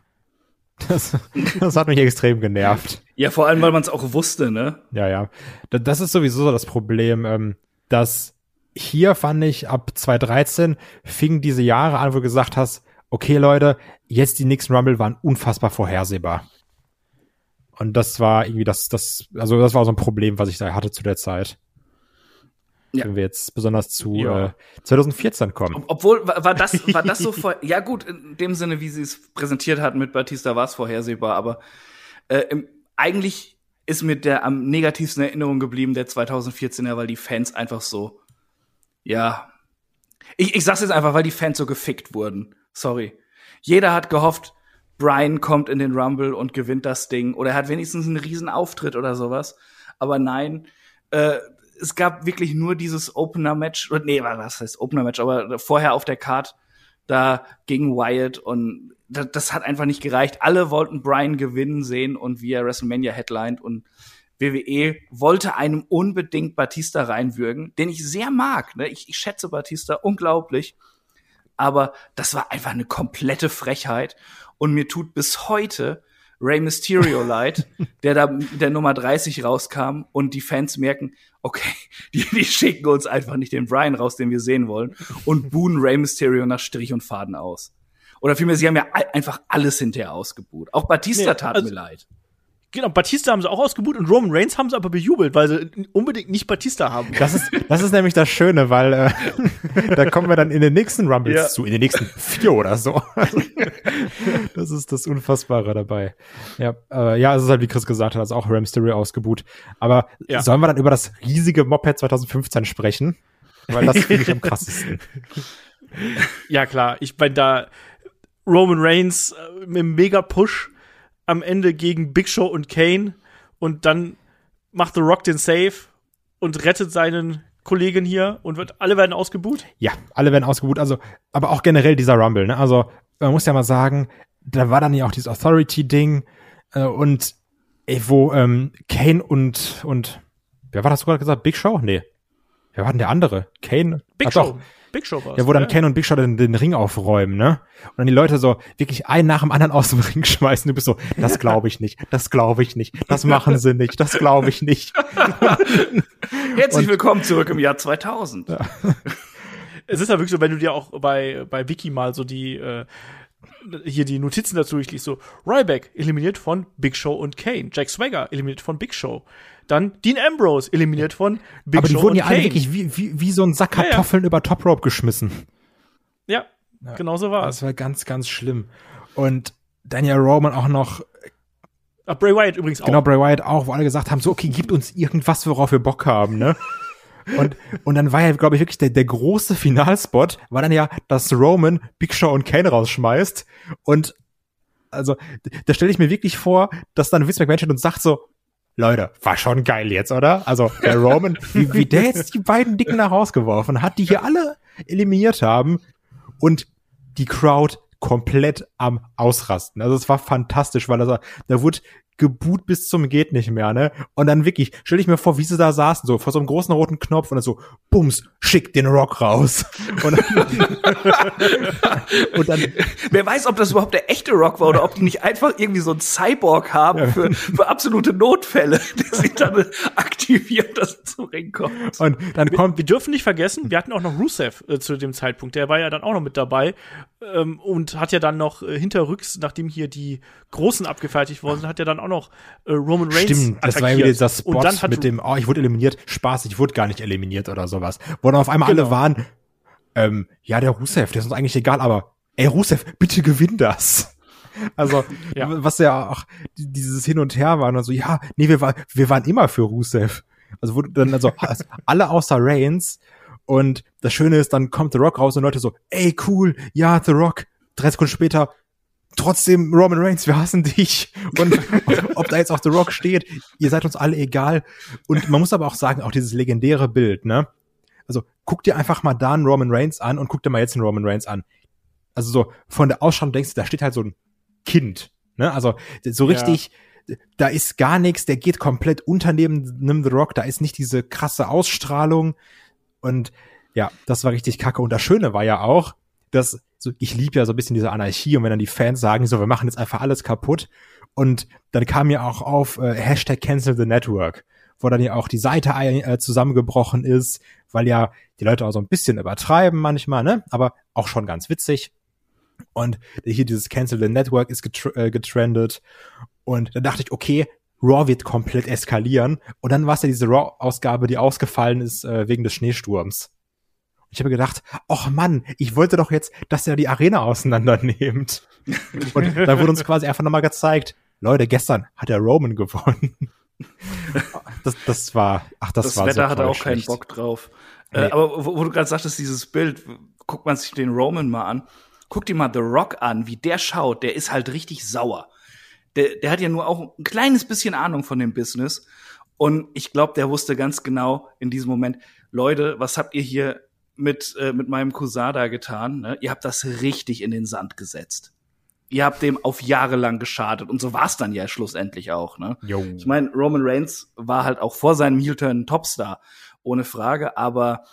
Das, das hat mich extrem genervt. Ja, vor allem, weil man es auch wusste, ne? Ja, ja. Da- Das ist sowieso so das Problem, ähm, dass hier fand ich ab 2013 fingen diese Jahre an, wo du gesagt hast, okay Leute, jetzt die nächsten Rumble waren unfassbar vorhersehbar. Und das war irgendwie das, das, also das war so ein Problem, was ich da hatte zu der Zeit. Ja. Wenn wir jetzt besonders zu Ja. äh, 2014 kommen. Obwohl, war, das, war das so vor, ja gut, in dem Sinne, wie sie es präsentiert hatten mit Batista, war es vorhersehbar, aber äh, im, eigentlich ist mir der am negativsten in Erinnerung geblieben, der 2014er, weil die Fans einfach so, ja, ich, ich sag's jetzt einfach, weil die Fans so gefickt wurden. Sorry. Jeder hat gehofft, Brian kommt in den Rumble und gewinnt das Ding oder er hat wenigstens einen riesen Auftritt oder sowas. Aber nein, äh, es gab wirklich nur dieses Opener-Match, nee, was heißt Opener-Match, aber vorher auf der Card da gegen Wyatt und das, das hat einfach nicht gereicht. Alle wollten Brian gewinnen sehen und wie er WrestleMania headlined und WWE wollte einem unbedingt Batista reinwürgen, den ich sehr mag. Ne? Ich, ich schätze Batista unglaublich, aber das war einfach eine komplette Frechheit und mir tut bis heute Rey Mysterio leid, der da der Nummer 30 rauskam und die Fans merken, okay, die, die schicken uns einfach nicht den Brian raus, den wir sehen wollen und buhen Rey Mysterio nach Strich und Faden aus. Oder vielmehr, sie haben ja einfach alles hinterher ausgebuht. Auch Batista Nee, tat also- mir leid. Genau, Batista haben sie auch ausgebucht und Roman Reigns haben sie aber bejubelt, weil sie unbedingt nicht Batista haben. Das ist, das ist nämlich das Schöne, weil äh, da kommen wir dann in den nächsten Rumbles Ja. zu, in den nächsten vier oder so. Das ist das Unfassbare dabei. Ja, äh, ja, es ist halt, wie Chris gesagt hat, also auch Ram Mysterio ausgebuht. Aber Ja. sollen wir dann über das riesige Moped 2015 sprechen? Weil das finde ich am krassesten. Ja, klar. Ich meine, da Roman Reigns äh, mit einem Mega-Push am Ende gegen Big Show und Kane und dann macht The Rock den Save und rettet seinen Kollegen hier und wird, alle werden ausgebuht. Ja, alle werden ausgebucht. Also, aber auch generell dieser Rumble. Ne? Also man muss ja mal sagen, da war dann ja auch dieses Authority-Ding äh, und ey, wo ähm, Kane und und wer war das gerade gesagt? Big Show? Nee. Wer war denn der andere? Kane? Big Ach Show. doch. Big Show war's. Ja, wo dann ja. Kane und Big Show den, den Ring aufräumen, ne? Und dann die Leute so wirklich einen nach dem anderen aus dem Ring schmeißen. Du bist so, das glaube ich nicht, das glaube ich nicht, das machen sie nicht, das glaube ich nicht. Herzlich willkommen zurück im Jahr 2000. Es ist ja wirklich so, wenn du dir auch bei, bei Wiki mal so die, äh, hier die Notizen dazu durchliest, so Ryback eliminiert von Big Show und Kane, Jack Swagger eliminiert von Big Show, dann Dean Ambrose eliminiert von Big Aber die Show wurden ja alle wirklich wie, wie, wie so ein Sack Ja, ja. Kartoffeln über Top Rope geschmissen. ja, genau so war es. Das war ganz, ganz schlimm. Und Daniel Roman auch noch, Ah, Bray Wyatt übrigens auch. genau Bray Wyatt auch, wo alle gesagt haben, so, okay, gibt uns irgendwas, worauf wir Bock haben, ne? Und, und dann war ja, glaube ich, wirklich der, der große Finalspot, war dann ja, dass Roman Big Show und Kane rausschmeißt. Und also, da stelle ich mir wirklich vor, dass dann Vince McMahon steht und sagt so, Leute, war schon geil jetzt, oder? Also, der Roman, wie, wie der jetzt die beiden Dicken da rausgeworfen hat, die hier alle eliminiert haben und die Crowd komplett am Ausrasten. Also es war fantastisch, weil also, da wurde geboot bis zum geht nicht mehr, ne? Und dann wirklich, stell ich mir vor, wie sie da saßen, so vor so einem großen roten Knopf und dann so, bums, schick den Rock raus. Und dann, und dann wer weiß, ob das überhaupt der echte Rock war oder ob die nicht einfach irgendwie so ein Cyborg haben ja. für, für absolute Notfälle, der sich dann aktiviert, dass er zum Ring kommt. Und dann kommt, wir, wir dürfen nicht vergessen, wir hatten auch noch Rusev äh, zu dem Zeitpunkt, der war ja dann auch noch mit dabei ähm, und hat ja dann noch äh, hinterrücks, nachdem hier die Großen abgefertigt worden sind, hat ja dann auch noch äh, Roman Reigns Stimmt, das war ja wieder dieser Spot mit dem, oh, ich wurde eliminiert, Spaß, ich wurde gar nicht eliminiert oder sowas. Wo dann auf einmal genau. alle waren, ähm, ja, der Rusev, der ist uns eigentlich egal, aber ey, Rusev, bitte gewinn das. Also, ja. was ja auch dieses Hin und Her war, also, ja, nee, wir, war, wir waren immer für Rusev. Also, wurde dann, also, alle außer Reigns. Und das Schöne ist, dann kommt The Rock raus und Leute so, ey, cool, ja, The Rock. Drei Sekunden später, trotzdem Roman Reigns, wir hassen dich. Und ob da jetzt auch The Rock steht, ihr seid uns alle egal. Und man muss aber auch sagen, auch dieses legendäre Bild, ne? Also, guck dir einfach mal da einen Roman Reigns an und guck dir mal jetzt einen Roman Reigns an also so von der Ausschau denkst du, da steht halt so ein Kind, ne? Also so richtig, ja. da ist gar nichts, der geht komplett unter neben, The Rock, da ist nicht diese krasse Ausstrahlung und ja, das war richtig kacke. Und das Schöne war ja auch, dass so, ich liebe ja so ein bisschen diese Anarchie und wenn dann die Fans sagen, so, wir machen jetzt einfach alles kaputt. Und dann kam ja auch auf äh, Hashtag Cancel the Network, wo dann ja auch die Seite äh, zusammengebrochen ist, weil ja die Leute auch so ein bisschen übertreiben manchmal, ne? Aber auch schon ganz witzig. Und hier dieses Cancel the Network ist getr äh, getrendet. Und dann dachte ich, okay, Raw wird komplett eskalieren. Und dann war es ja diese Raw-Ausgabe, die ausgefallen ist äh, wegen des Schneesturms. Und ich habe gedacht, ach Mann, ich wollte doch jetzt, dass er die Arena auseinandernehmt. Und da wurde uns quasi einfach nochmal gezeigt, Leute, gestern hat der Roman gewonnen. Das, das war, ach, das, das war Wetter so hatte auch keinen Bock drauf. Äh, nee. Äh, aber wo, wo du gerade sagtest, dieses Bild, guckt man sich den Roman mal an guck dir mal The Rock an, wie der schaut, der ist halt richtig sauer. Der, der hat ja nur auch ein kleines bisschen Ahnung von dem Business. Und ich glaube, der wusste ganz genau in diesem Moment, Leute, was habt ihr hier mit, äh, mit meinem Cousin da getan? Ne? Ihr habt das richtig in den Sand gesetzt. Ihr habt dem auf Jahre lang geschadet. Und so war es dann ja schlussendlich auch. Ne? Jo. Ich meine, Roman Reigns war halt auch vor seinem Heel-Turn Topstar, ohne Frage. Aber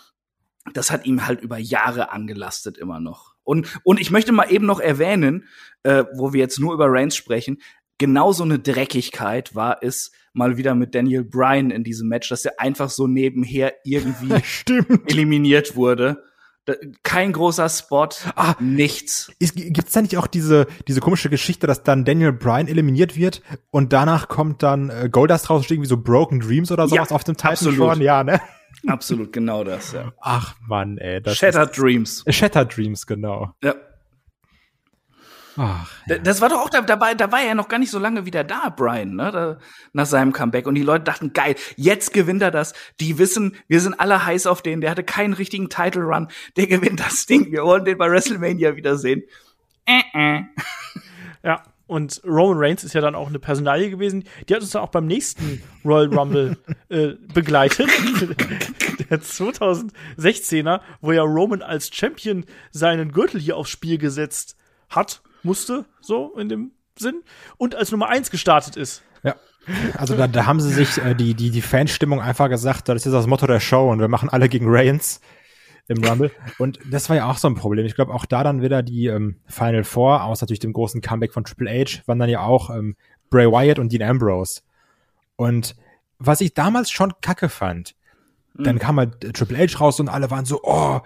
das hat ihm halt über Jahre angelastet immer noch. Und, und ich möchte mal eben noch erwähnen, äh, wo wir jetzt nur über Reigns sprechen, genau so eine Dreckigkeit war es mal wieder mit Daniel Bryan in diesem Match, dass er einfach so nebenher irgendwie eliminiert wurde. Kein großer Spot, ah, nichts. Ist, gibt's da nicht auch diese, diese komische Geschichte, dass dann Daniel Bryan eliminiert wird und danach kommt dann äh, Goldust raus, irgendwie so Broken Dreams oder sowas ja, auf dem Titan? Ja, ne? Absolut, genau das, ja. Ach Mann, ey. Das Shattered Dreams. Shattered Dreams, genau. Ja. Ach, ja. Das war doch auch dabei, da war er ja noch gar nicht so lange wieder da, Brian, ne, da, nach seinem Comeback. Und die Leute dachten, geil, jetzt gewinnt er das. Die wissen, wir sind alle heiß auf den. Der hatte keinen richtigen Title Run. Der gewinnt das Ding. Wir wollen den bei WrestleMania wiedersehen. Äh, äh. Ja, und Roman Reigns ist ja dann auch eine Personalie gewesen. Die hat uns dann auch beim nächsten Royal Rumble äh, begleitet. Der 2016er, wo ja Roman als Champion seinen Gürtel hier aufs Spiel gesetzt hat, musste, so in dem Sinn, und als Nummer eins gestartet ist. Ja. Also da, da haben sie sich äh, die, die, die Fanstimmung einfach gesagt, das ist das Motto der Show und wir machen alle gegen Reigns im Rumble. Und das war ja auch so ein Problem. Ich glaube, auch da dann wieder die ähm, Final Four, außer natürlich dem großen Comeback von Triple H, waren dann ja auch ähm, Bray Wyatt und Dean Ambrose. Und was ich damals schon kacke fand, mhm. dann kam halt Triple H raus und alle waren so, oh,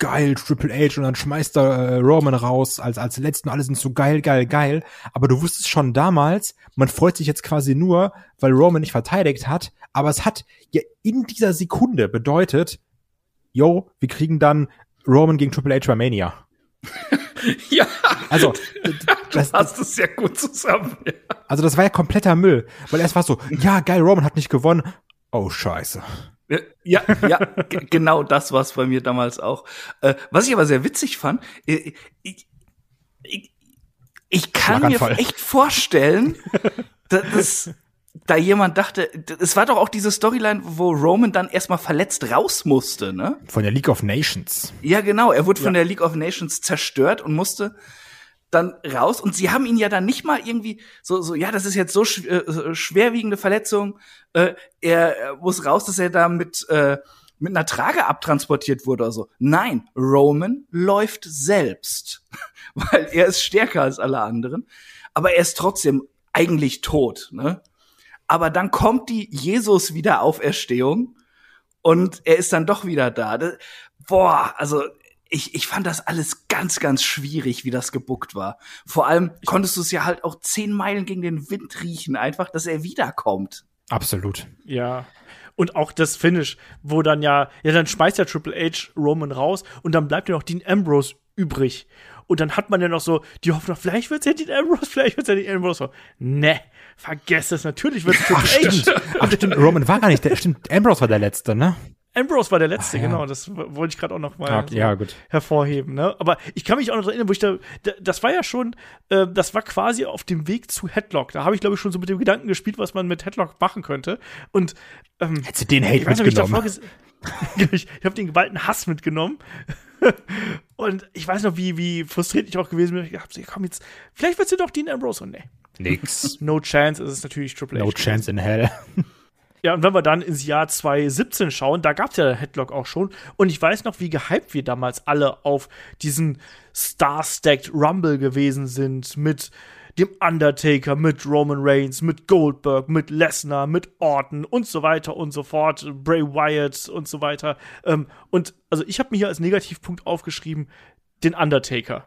geil, Triple H und dann schmeißt er äh, Roman raus als, als letzten, alle sind so geil, geil, geil. Aber du wusstest schon damals, man freut sich jetzt quasi nur, weil Roman nicht verteidigt hat, aber es hat ja in dieser Sekunde bedeutet, yo, wir kriegen dann Roman gegen Triple H bei Mania. ja. Also, das, hast es sehr gut zusammen. Ja. Also, das war ja kompletter Müll, weil erst war so, ja, geil, Roman hat nicht gewonnen. Oh, scheiße. Ja, ja, genau das war es bei mir damals auch. Äh, was ich aber sehr witzig fand, ich, ich, ich, ich kann mir echt vorstellen, dass, da jemand dachte, es war doch auch diese Storyline, wo Roman dann erstmal verletzt raus musste, ne? Von der League of Nations. Ja, genau. Er wurde ja. von der League of Nations zerstört und musste dann raus. Und sie haben ihn ja dann nicht mal irgendwie so so ja das ist jetzt so sch äh, schwerwiegende Verletzung. Äh, er, er muss raus dass er da mit äh, mit einer Trage abtransportiert wurde oder so. Nein Roman läuft selbst weil er ist stärker als alle anderen. Aber er ist trotzdem eigentlich tot ne? Aber dann kommt die Jesus wieder Auferstehung und er ist dann doch wieder da. Das, boah also ich, ich fand das alles ganz, ganz schwierig, wie das gebuckt war. Vor allem konntest du es ja halt auch zehn Meilen gegen den Wind riechen, einfach, dass er wiederkommt. Absolut. Ja. Und auch das Finish, wo dann ja, ja, dann schmeißt ja Triple H Roman raus und dann bleibt ja noch Dean Ambrose übrig. Und dann hat man ja noch so die Hoffnung, vielleicht wird's ja Dean Ambrose, vielleicht wird's ja Dean Ambrose. So, ne, vergesst es, natürlich wird's Triple Ach, stimmt. H. Ach, stimmt. Roman war gar nicht der, stimmt. Ambrose war der Letzte, ne? Ambrose war der letzte, Ach, ja. genau. Das wollte ich gerade auch noch mal Ja, so ja, hervorheben. Ne? Aber ich kann mich auch noch erinnern, wo ich da, da das war ja schon, äh, das war quasi auf dem Weg zu Headlock. Da habe ich glaube ich schon so mit dem Gedanken gespielt, was man mit Headlock machen könnte. Und ähm, Hättest du den Hate weiß ich davor mitgenommen? ges- ich ich habe den geballten Hass mitgenommen. Und ich weiß noch, wie, wie frustriert ich auch gewesen bin. Ich hab so, komm jetzt, vielleicht wird's ja doch Dean Ambrose. Und nee, Nix. no chance, ist es natürlich Triple H. No chance in hell. Ja, und wenn wir dann ins Jahr 2017 schauen, da gab's ja Headlock auch schon. Und ich weiß noch, wie gehypt wir damals alle auf diesen Star-Stacked Rumble gewesen sind mit dem Undertaker, mit Roman Reigns, mit Goldberg, mit Lesnar, mit Orton und so weiter und so fort, Bray Wyatt und so weiter. Ähm, und also ich habe mir hier als Negativpunkt aufgeschrieben, den Undertaker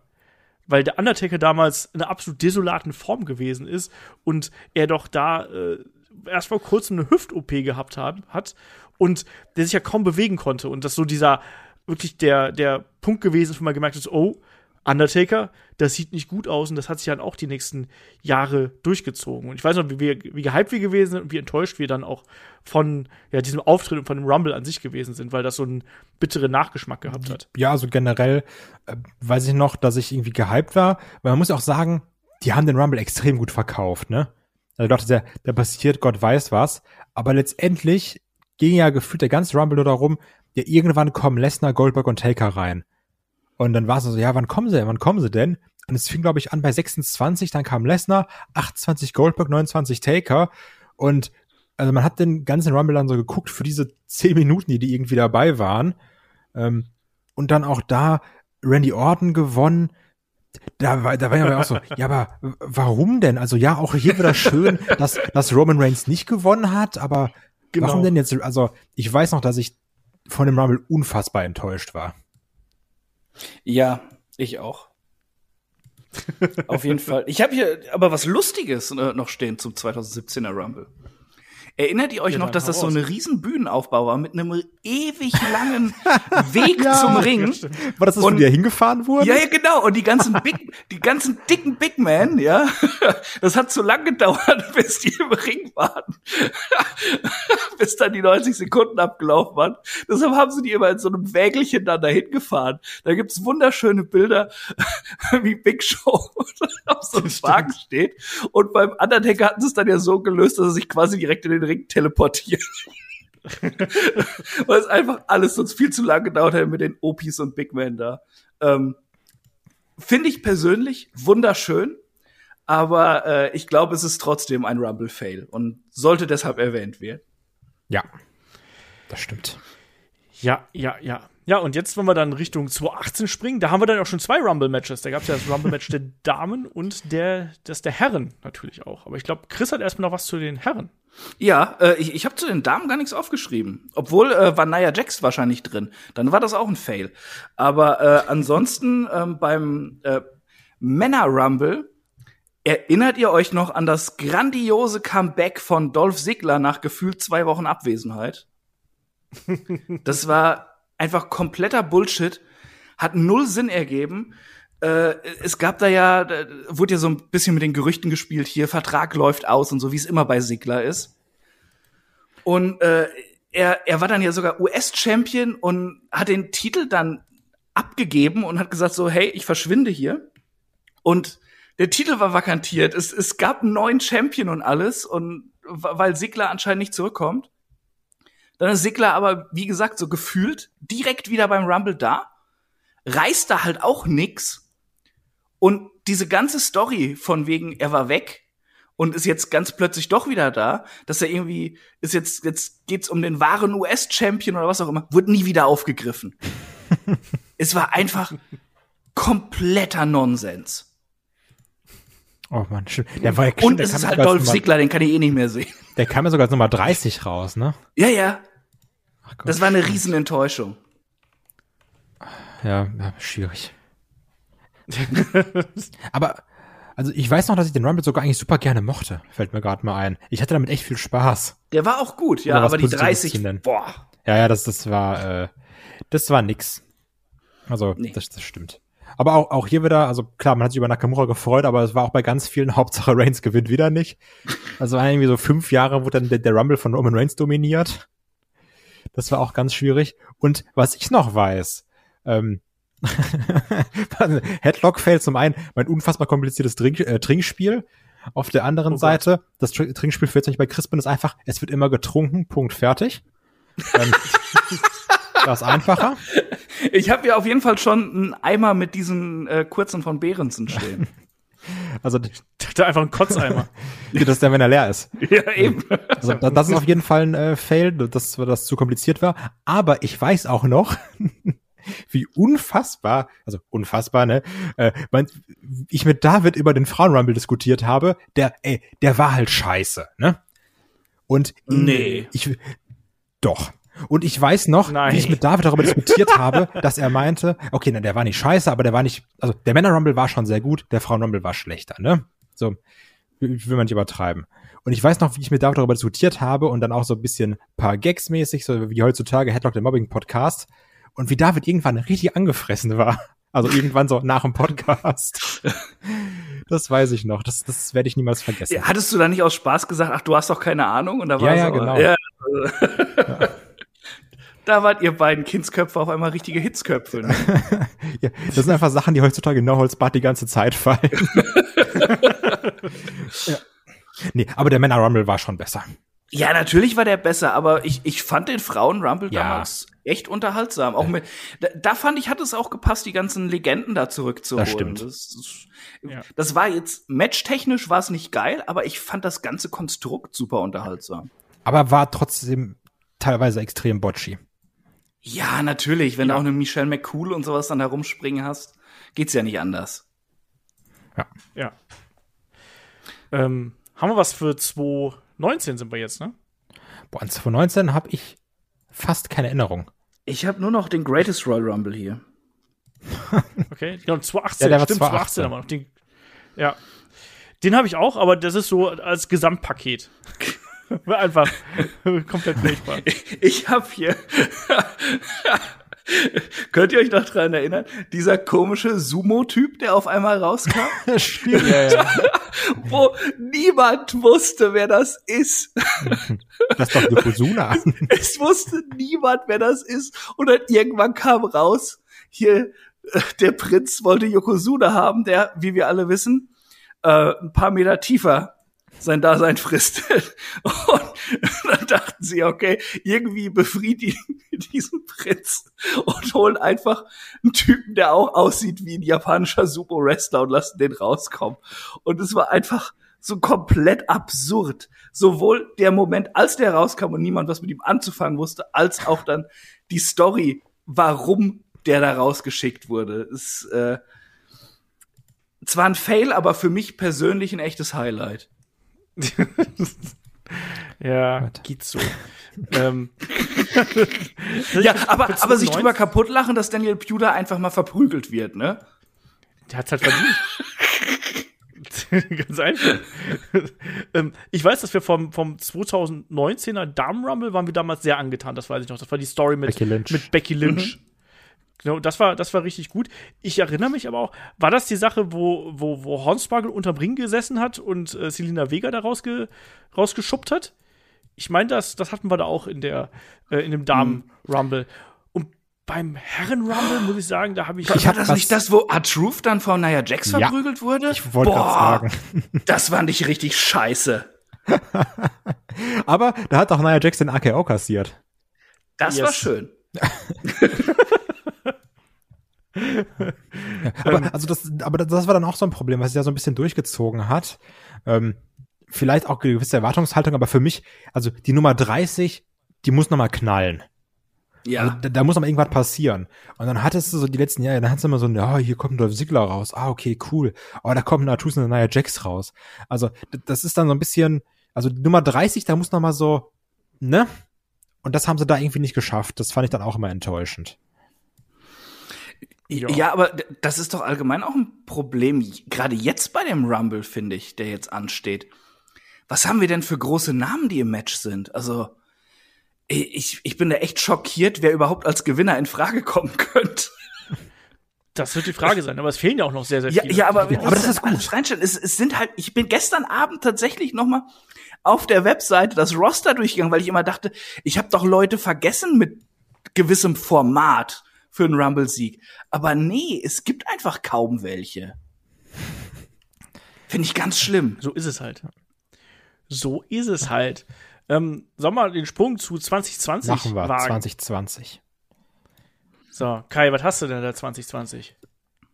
weil der Undertaker damals in einer absolut desolaten Form gewesen ist und er doch da äh, erst vor kurzem eine Hüft-OP gehabt hat, hat und der sich ja kaum bewegen konnte und das so dieser wirklich der, der Punkt gewesen wo man gemerkt hat, oh, Undertaker, das sieht nicht gut aus und das hat sich dann auch die nächsten Jahre durchgezogen. Und ich weiß noch, wie, wie gehypt wir gewesen sind und wie enttäuscht wir dann auch von ja, diesem Auftritt und von dem Rumble an sich gewesen sind, weil das so einen bitteren Nachgeschmack gehabt hat. ja, also generell äh, weiß ich noch, dass ich irgendwie gehypt war, weil man muss auch sagen, die haben den Rumble extrem gut verkauft, ne? Also ich dachte, der, der passiert, Gott weiß was. Aber letztendlich ging ja gefühlt der ganze Rumble nur darum, ja, irgendwann kommen Lesnar, Goldberg und Taker rein. Und dann war es so, ja, wann kommen sie denn? Wann kommen sie denn? Und es fing, glaube ich, an bei 26, dann kam Lesnar, 28 Goldberg, 29 Taker. Und also man hat den ganzen Rumble dann so geguckt für diese 10 Minuten, die die irgendwie dabei waren. Ähm, und dann auch da Randy Orton gewonnen. Da war, da war ja auch so, ja, aber warum denn? Also ja, auch hier wieder schön, dass, dass Roman Reigns nicht gewonnen hat, aber Genau. warum denn jetzt? Also ich weiß noch, dass ich von dem Rumble unfassbar enttäuscht war. Ja, ich auch. Auf jeden Fall. Ich habe hier aber was Lustiges äh, noch stehen zum 2017er Rumble. Erinnert ihr euch Ja, noch, dass das so eine riesen Bühnenaufbau war mit einem ewig langen Weg zum Ring? War das das, Und- wo die da hingefahren wurden? Ja, ja, genau. Und die ganzen Big, die ganzen dicken Big Men, ja, das hat so lang gedauert, bis die im Ring waren. bis dann die 90 Sekunden abgelaufen waren. Deshalb haben sie die immer in so einem Wägelchen dann dahin gefahren. Da gibt's wunderschöne Bilder, wie Big Show auf so einem Wagen steht. Und beim Undertaker hatten sie es dann ja so gelöst, dass er sich quasi direkt in den Ring teleportiert. Weil es einfach alles sonst viel zu lange gedauert hätte mit den Opis und Big Men da. Ähm, Finde ich persönlich wunderschön, aber äh, ich glaube, es ist trotzdem ein Rumble-Fail und sollte deshalb erwähnt werden. Ja, das stimmt. Ja, ja, ja. Ja, und jetzt, wenn wir dann Richtung 2018 springen, da haben wir dann auch schon zwei Rumble-Matches. Da gab es ja das Rumble-Match der Damen und der, das der Herren natürlich auch. Aber ich glaube, Chris hat erstmal noch was zu den Herren. Ja, äh, ich, ich habe zu den Damen gar nichts aufgeschrieben. Obwohl äh, war Nia Jax wahrscheinlich drin. Dann war das auch ein Fail. Aber äh, ansonsten ähm, beim äh, Männer-Rumble erinnert ihr euch noch an das grandiose Comeback von Dolph Ziggler nach gefühlt zwei Wochen Abwesenheit? Das war einfach kompletter Bullshit, hat null Sinn ergeben. Äh, es gab da ja, da wurde ja so ein bisschen mit den Gerüchten gespielt, hier Vertrag läuft aus und so, wie es immer bei Sigler ist. Und äh, er, er war dann ja sogar US-Champion und hat den Titel dann abgegeben und hat gesagt so, hey, ich verschwinde hier. Und der Titel war vakantiert. Es, es gab einen neuen Champion und alles und weil Sigler anscheinend nicht zurückkommt. Dann ist Sigler aber, wie gesagt, so gefühlt direkt wieder beim Rumble da. Reißt da halt auch nix. Und diese ganze Story von wegen, er war weg und ist jetzt ganz plötzlich doch wieder da, dass er irgendwie ist jetzt jetzt geht's um den wahren US-Champion oder was auch immer, wird nie wieder aufgegriffen. es war einfach kompletter Nonsens. Oh man, schön. Der war ja Und es ist halt Dolph Ziggler, den kann ich eh nicht mehr sehen. Der kam ja sogar als Nummer 30 raus, ne? Ja, ja, Gott. das war eine Riesenenttäuschung. Ja, ja, schwierig. Aber, also ich weiß noch, dass ich den Rumble sogar eigentlich super gerne mochte. Fällt mir gerade mal ein. Ich hatte damit echt viel Spaß. Der war auch gut, ja, aber die Positives 30, zu nennen. boah. Ja, ja, das, das war, äh, das war nix. Also, Nee. das, das stimmt. Aber auch, auch hier wieder, also klar, man hat sich über Nakamura gefreut, aber es war auch bei ganz vielen Hauptsache Reigns gewinnt wieder nicht. Also waren irgendwie so fünf Jahre wurde dann der, der Rumble von Roman Reigns dominiert. Das war auch ganz schwierig. Und was ich noch weiß, ähm, Headlock fällt zum einen mein unfassbar kompliziertes Trink, äh, Trinkspiel. Auf der anderen Oh Gott. Seite, das Tr- Trinkspiel für jetzt nicht bei Crispin ist einfach, es wird immer getrunken, Punkt, fertig. Ähm, das ist einfacher. Ich habe ja auf jeden Fall schon einen Eimer mit diesen äh, kurzen von Behrensen stehen. Also, Da einfach ein Kotzeimer. das ist der, wenn er leer ist. ja, eben. Also, da- das ist auf jeden Fall ein äh, Fail, dass das zu kompliziert war. Aber ich weiß auch noch, wie unfassbar, also unfassbar, ne, äh, mein, ich mit David über den Frauenrumble diskutiert habe, der, ey, der war halt scheiße, ne? Und Nee. ich, doch. Und ich weiß noch, Nein. wie ich mit David darüber diskutiert habe, dass er meinte, okay, na, der war nicht scheiße, aber der war nicht, also der Männer-Rumble war schon sehr gut, der Frauen-Rumble war schlechter, ne? So, will will man nicht übertreiben. Und ich weiß noch, wie ich mit David darüber diskutiert habe und dann auch so ein bisschen paar Gags mäßig, so wie heutzutage Headlock der Mobbing Podcast und wie David irgendwann richtig angefressen war. Also irgendwann so nach dem Podcast. Das weiß ich noch. Das, das werde ich niemals vergessen. Ja, hattest du da nicht aus Spaß gesagt, ach, du hast doch keine Ahnung? Und da war Ja, ja, so, genau. Ja, also, Da wart ihr beiden Kindsköpfe auf einmal richtige Hitzköpfe. Ne? Ja, das sind einfach Sachen, die heutzutage in No Holds Barred die ganze Zeit fallen. ja. Nee, aber der Männer Rumble war schon besser. Ja, natürlich war der besser, aber ich, ich fand den Frauen-Rumble Ja. damals echt unterhaltsam. Auch mit, da, da fand ich, hat es auch gepasst, die ganzen Legenden da zurückzuholen. Das stimmt. Das, Ja. das war jetzt, matchtechnisch war es nicht geil, aber ich fand das ganze Konstrukt super unterhaltsam. Aber war trotzdem teilweise extrem botchy. Ja, natürlich, wenn du auch eine Michelle McCool und sowas dann herumspringen hast, geht's ja nicht anders. Ja. Ähm, haben wir was für 2019 sind wir jetzt, ne? Boah, an 2019 habe ich fast keine Erinnerung. Ich habe nur noch den Greatest Royal Rumble hier. Okay. Genau, 2018, Ja, der war stimmt, 2018. 2018 haben wir noch. Den, ja. Den habe ich auch, aber das ist so als Gesamtpaket. War Einfach komplett furchtbar. Ich habe hier. Könnt ihr euch noch dran erinnern? Dieser komische Sumo-Typ, der auf einmal rauskam, Stimmt, ja, ja. wo niemand wusste, wer das ist. Das ist doch Yokozuna. Es wusste niemand, wer das ist. Und dann irgendwann kam raus, hier, äh, der Prinz wollte Yokozuna haben, der, wie wir alle wissen, äh, ein paar Meter tiefer sein Dasein fristet. Und dann dachten sie, okay, irgendwie befriedigen wir diesen Prinz und holen einfach einen Typen, der auch aussieht wie ein japanischer Sumo-Wrestler und lassen den rauskommen. Und es war einfach so komplett absurd. Sowohl der Moment, als der rauskam und niemand was mit ihm anzufangen wusste, als auch dann die Story, warum der da rausgeschickt wurde. Es äh, zwar ein Fail, aber für mich persönlich ein echtes Highlight. Ja, geht so. ähm, Ja, aber, aber sich 2019 drüber kaputt lachen, dass Daniel Puder einfach mal verprügelt wird, ne? Der hat's halt verdient. Ganz einfach. ähm, ich weiß, dass wir vom, vom 2019er Damen Rumble waren wir damals sehr angetan, das weiß ich noch. Das war die Story mit Becky Lynch. Mit Becky Lynch. Genau, das war, das war richtig gut. Ich erinnere mich aber auch, war das die Sache, wo, wo, wo Hornspargel unterm Ring gesessen hat und äh, Selina Vega da rausge, rausgeschubbt hat? Ich meine, das, das hatten wir da auch in der, äh, in dem Damen-Rumble. Und beim Herren-Rumble, muss ich sagen, da habe ich. Ich War hab das nicht das, wo R-Truth dann von Nia Jax Ja. verprügelt wurde? Ich wollte gerade sagen. Das fand ich richtig scheiße. Aber da hat doch Nia Jax den AKO kassiert. Das Yes. war schön. aber, also das, aber das war dann auch so ein Problem, was sich ja so ein bisschen durchgezogen hat. Ähm, vielleicht auch gewisse Erwartungshaltung, aber für mich, also die Nummer 30, die muss noch mal knallen. Ja. Also, da, da muss noch mal irgendwas passieren. Und dann hattest du so die letzten Jahre, dann hattest du immer so, ja, hier kommt ein Dolph Ziggler raus. Ah, okay, cool. Oh, da kommt ein Artus und ein Nia Jax raus. Also, das ist dann so ein bisschen, also die Nummer 30, da muss noch mal so, ne? Und das haben sie da irgendwie nicht geschafft. Das fand ich dann auch immer enttäuschend. Ja. ja, aber das ist doch allgemein auch ein Problem, gerade jetzt bei dem Rumble, finde ich, der jetzt ansteht. Was haben wir denn für große Namen, die im Match sind? Also, ich, ich bin da echt schockiert, wer überhaupt als Gewinner in Frage kommen könnte. Das wird die Frage sein, aber es fehlen ja auch noch sehr, sehr viele. Ja, ja aber, aber das ist gut. Reinstellen. Es, es sind halt, ich bin gestern Abend tatsächlich noch mal auf der Webseite das Roster durchgegangen, weil ich immer dachte, ich habe doch Leute vergessen mit gewissem Format für einen Rumble-Sieg. Aber nee, es gibt einfach kaum welche. Finde ich ganz schlimm. So ist es halt. So ist es halt. Ähm, sollen wir den Sprung zu 2020 Machen wir, wagen? 2020. So, Kai, was hast du denn da 2020?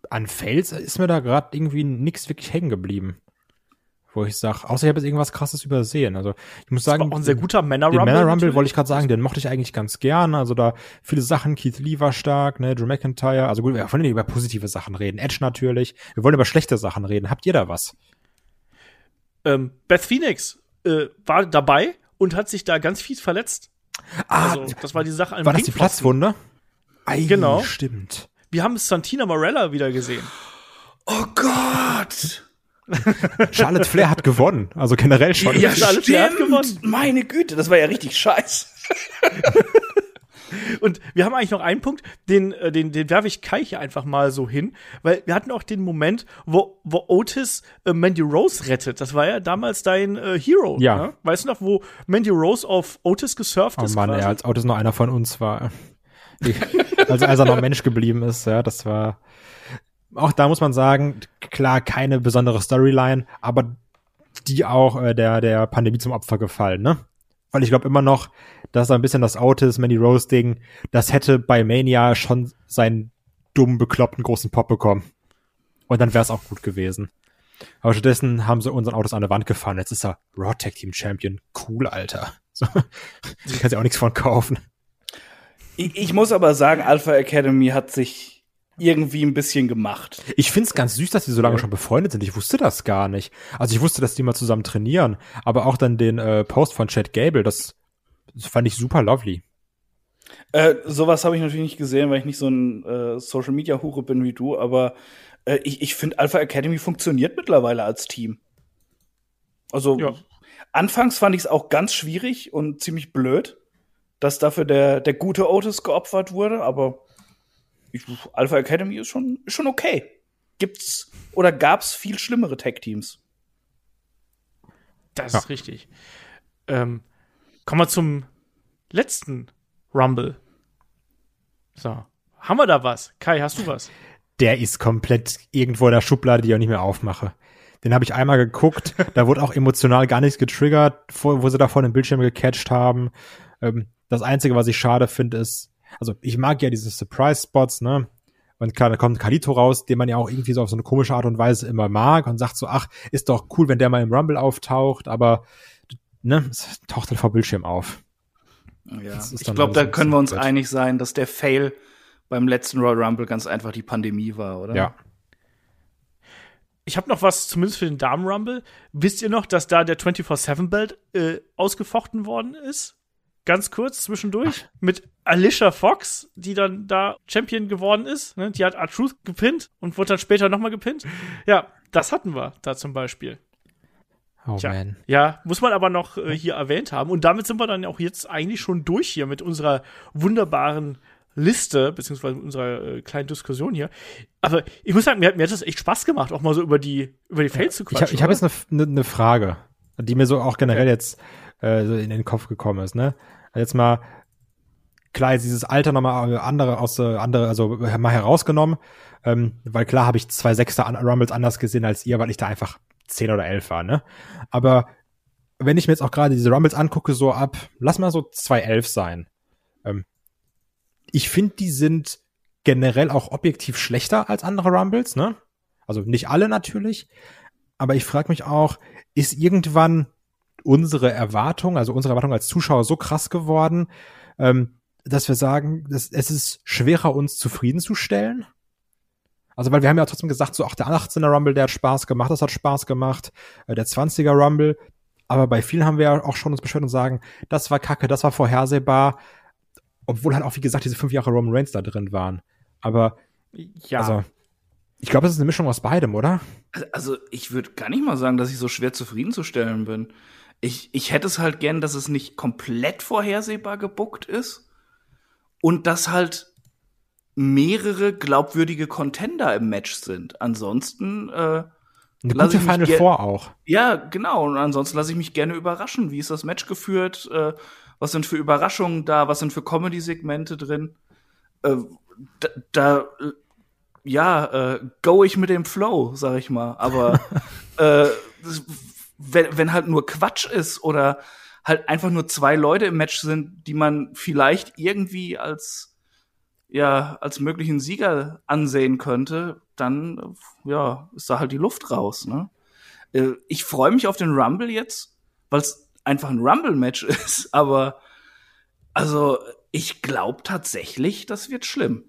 An Fails ist mir da gerade irgendwie nichts wirklich hängen geblieben wo ich sage, außer ich habe jetzt irgendwas krasses übersehen. Also ich muss sagen, auch ein sehr guter Männer Rumble. Den Männer Rumble wollte ich gerade sagen, den mochte ich eigentlich ganz gern. Also da viele Sachen, Keith Lee war stark, ne, Drew McIntyre. Also gut, wir wollen nicht über positive Sachen reden. Edge natürlich. Wir wollen über schlechte Sachen reden. Habt ihr da was? Ähm, Beth Phoenix äh, war dabei und hat sich da ganz fies verletzt. Ah, also, das war die Sache. War das die Platzwunde? Ei, genau. Stimmt. Wir haben Santina Morella wieder gesehen. Oh Gott! Charlotte Flair hat gewonnen. Also generell schon. Ja, Charlotte Flair hat gewonnen. Meine Güte, das war ja richtig scheiße. Und wir haben eigentlich noch einen Punkt, den, äh, den, den werfe ich Kai hier einfach mal so hin, weil wir hatten auch den Moment, wo, wo Otis äh, Mandy Rose rettet. Das war ja damals dein äh, Hero. Ja. Ne? Weißt du noch, wo Mandy Rose auf Otis gesurft oh ist? Oh Mann, ja, als Otis noch einer von uns war. also als er noch Mensch geblieben ist, ja, das war auch da muss man sagen, klar, keine besondere Storyline, aber die auch äh, der, der Pandemie zum Opfer gefallen, ne? Weil ich glaube immer noch, dass ein bisschen das Otis, Mandy Rose Ding, das hätte bei Mania schon seinen dummen, bekloppten großen Pop bekommen. Und dann wäre es auch gut gewesen. Aber stattdessen haben sie unseren Autos an der Wand gefahren. Jetzt ist er Raw Tag Team Champion. Cool, Alter. So. Ich kann sich auch nichts von kaufen. Ich, ich muss aber sagen, Alpha Academy hat sich irgendwie ein bisschen gemacht. Ich find's ganz süß, dass die so lange ja. schon befreundet sind. Ich wusste das gar nicht. Also ich wusste, dass die mal zusammen trainieren, aber auch dann den äh, Post von Chad Gable, das, das fand ich super lovely. Äh, sowas habe ich natürlich nicht gesehen, weil ich nicht so ein äh, Social Media Hure bin wie du, aber äh, ich, ich finde Alpha Academy funktioniert mittlerweile als Team. Also ja. anfangs fand ich es auch ganz schwierig und ziemlich blöd, dass dafür der der gute Otis geopfert wurde, aber ich, Alpha Academy ist schon, schon okay. Gibt's oder gab's viel schlimmere Tech-Teams? Das ja. ist richtig. Ähm, kommen wir zum letzten Rumble. So. Haben wir da was? Kai, hast du was? Der ist komplett irgendwo in der Schublade, die ich auch nicht mehr aufmache. Den habe ich einmal geguckt, da wurde auch emotional gar nichts getriggert, wo sie da vor dem Bildschirm gecatcht haben. Ähm, das Einzige, was ich schade finde, ist, also ich mag ja diese Surprise-Spots, ne? Und klar, da kommt Kalito raus, den man ja auch irgendwie so auf so eine komische Art und Weise immer mag und sagt so, ach, ist doch cool, wenn der mal im Rumble auftaucht, aber ne, es taucht halt vor Bildschirm auf. Ja, ich glaube, da können wir uns blöd. einig sein, dass der Fail beim letzten Royal Rumble ganz einfach die Pandemie war, oder? Ja. Ich habe noch was, zumindest für den Damen Rumble. Wisst ihr noch, dass da der 24-7-Belt äh, ausgefochten worden ist? Ganz kurz zwischendurch Ach. mit Alicia Fox, die dann da Champion geworden ist. Ne? Die hat R-Truth gepinnt und wurde dann später nochmal gepinnt. Ja, das hatten wir da zum Beispiel. Oh Tja, man. Ja, muss man aber noch äh, hier erwähnt haben. Und damit sind wir dann auch jetzt eigentlich schon durch hier mit unserer wunderbaren Liste, beziehungsweise unserer äh, kleinen Diskussion hier. Aber ich muss sagen, mir, mir hat das echt Spaß gemacht, auch mal so über die, über die Fails zu quatschen. Ich habe hab jetzt eine, eine, Frage, die mir so auch generell okay. jetzt äh, so in den Kopf gekommen ist, ne? jetzt mal klar dieses Alter nochmal andere aus äh, andere also mal herausgenommen, ähm, weil klar habe ich zwei Sechster Rumbles anders gesehen als ihr, weil ich da einfach zehn oder elf war, ne? Aber wenn ich mir jetzt auch gerade diese Rumbles angucke, so ab, lass mal so zwei elf sein. Ähm, ich finde, die sind generell auch objektiv schlechter als andere Rumbles, ne? Also nicht alle natürlich. Aber ich frage mich auch, ist irgendwann unsere Erwartung, also unsere Erwartung als Zuschauer so krass geworden, ähm, dass wir sagen, dass es ist schwerer, uns zufriedenzustellen? Also, weil wir haben ja trotzdem gesagt, so, ach, der 18er Rumble, der hat Spaß gemacht, das hat Spaß gemacht, äh, der 20er Rumble. Aber bei vielen haben wir ja auch schon uns beschwert und sagen, das war kacke, das war vorhersehbar. Obwohl halt auch, wie gesagt, diese fünf Jahre Roman Reigns da drin waren. Aber, Ja. also, ich glaube, es ist eine Mischung aus beidem, oder? Also, ich würde gar nicht mal sagen, dass ich so schwer zufriedenzustellen bin. Ich, ich hätte es halt gern, dass es nicht komplett vorhersehbar gebuckt ist und dass halt mehrere glaubwürdige Contender im Match sind. Ansonsten, äh, Eine gute Final Four auch. ja, genau. Und ansonsten lasse ich mich gerne überraschen. Wie ist das Match geführt? Äh, was sind für Überraschungen da? Was sind für Comedy-Segmente drin? Äh, da, da ja, äh, go ich mit dem Flow, sag ich mal. Aber äh, wenn, wenn halt nur Quatsch ist oder halt einfach nur zwei Leute im Match sind, die man vielleicht irgendwie als ja als möglichen Sieger ansehen könnte, dann ja ist da halt die Luft raus. Ne? Äh, ich freue mich auf den Rumble jetzt, weil es einfach ein Rumble-Match ist. Aber also ich glaube tatsächlich, das wird schlimm.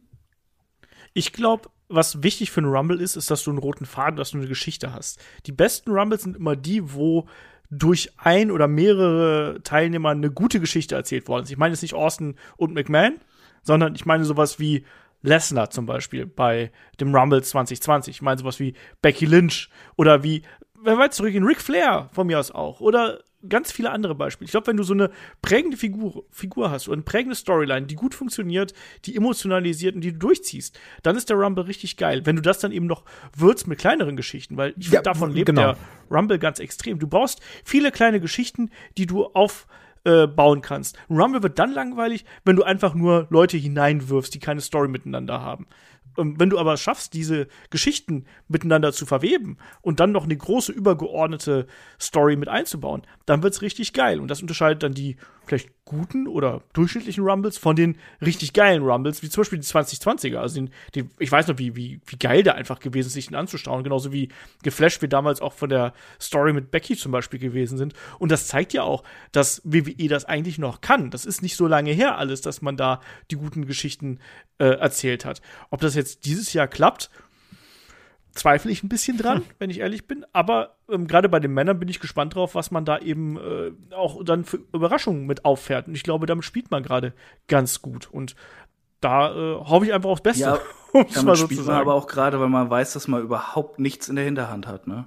Ich glaube, was wichtig für einen Rumble ist, ist, dass du einen roten Faden, dass du eine Geschichte hast. Die besten Rumbles sind immer die, wo durch ein oder mehrere Teilnehmer eine gute Geschichte erzählt worden ist. Ich meine jetzt nicht Austin und McMahon, sondern ich meine sowas wie Lesnar zum Beispiel bei dem Rumble 2020. Ich meine sowas wie Becky Lynch oder wie, wer weit zurück in Ric Flair von mir aus auch. Oder ganz viele andere Beispiele. Ich glaube, wenn du so eine prägende Figur, Figur hast oder eine prägende Storyline, die gut funktioniert, die emotionalisiert und die du durchziehst, dann ist der Rumble richtig geil. Wenn du das dann eben noch würzt mit kleineren Geschichten, weil ich Ja, finde, davon lebt genau. der Rumble ganz extrem. Du brauchst viele kleine Geschichten, die du auf äh, bauen kannst. Rumble wird dann langweilig, wenn du einfach nur Leute hineinwirfst, die keine Story miteinander haben. Wenn du aber schaffst, diese Geschichten miteinander zu verweben und dann noch eine große übergeordnete Story mit einzubauen, dann wird's richtig geil. Und das unterscheidet dann die vielleicht guten oder durchschnittlichen Rumbles von den richtig geilen Rumbles, wie zum Beispiel die 2020er. Also den, den, ich weiß noch, wie, wie, wie geil der einfach gewesen ist, sich den anzuschauen. Genauso wie geflasht wir damals auch von der Story mit Becky zum Beispiel gewesen sind. Und das zeigt ja auch, dass WWE das eigentlich noch kann. Das ist nicht so lange her alles, dass man da die guten Geschichten äh, erzählt hat. Ob das jetzt dieses Jahr klappt, zweifle ich ein bisschen dran, wenn ich ehrlich bin. Aber ähm, gerade bei den Männern bin ich gespannt drauf, was man da eben äh, auch dann für Überraschungen mit auffährt. Und ich glaube, damit spielt man gerade ganz gut. Und da äh, hoffe ich einfach aufs Beste. Ja, Damit mal so spielt man sagen. aber auch gerade, weil man weiß, dass man überhaupt nichts in der Hinterhand hat. Ne?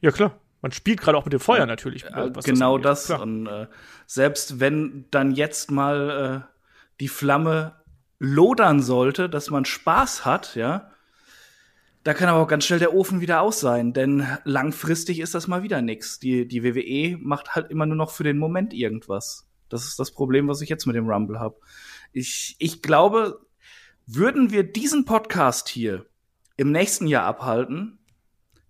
Ja, klar. Man spielt gerade auch mit dem Feuer natürlich. Äh, was genau das. Klar. Und äh, selbst wenn dann jetzt mal äh, die Flamme lodern sollte, dass man Spaß hat, ja, da kann aber auch ganz schnell der Ofen wieder aus sein, denn langfristig ist das mal wieder nix. Die, die WWE macht halt immer nur noch für den Moment irgendwas. Das ist das Problem, was ich jetzt mit dem Rumble habe. Ich, ich glaube, würden wir diesen Podcast hier im nächsten Jahr abhalten,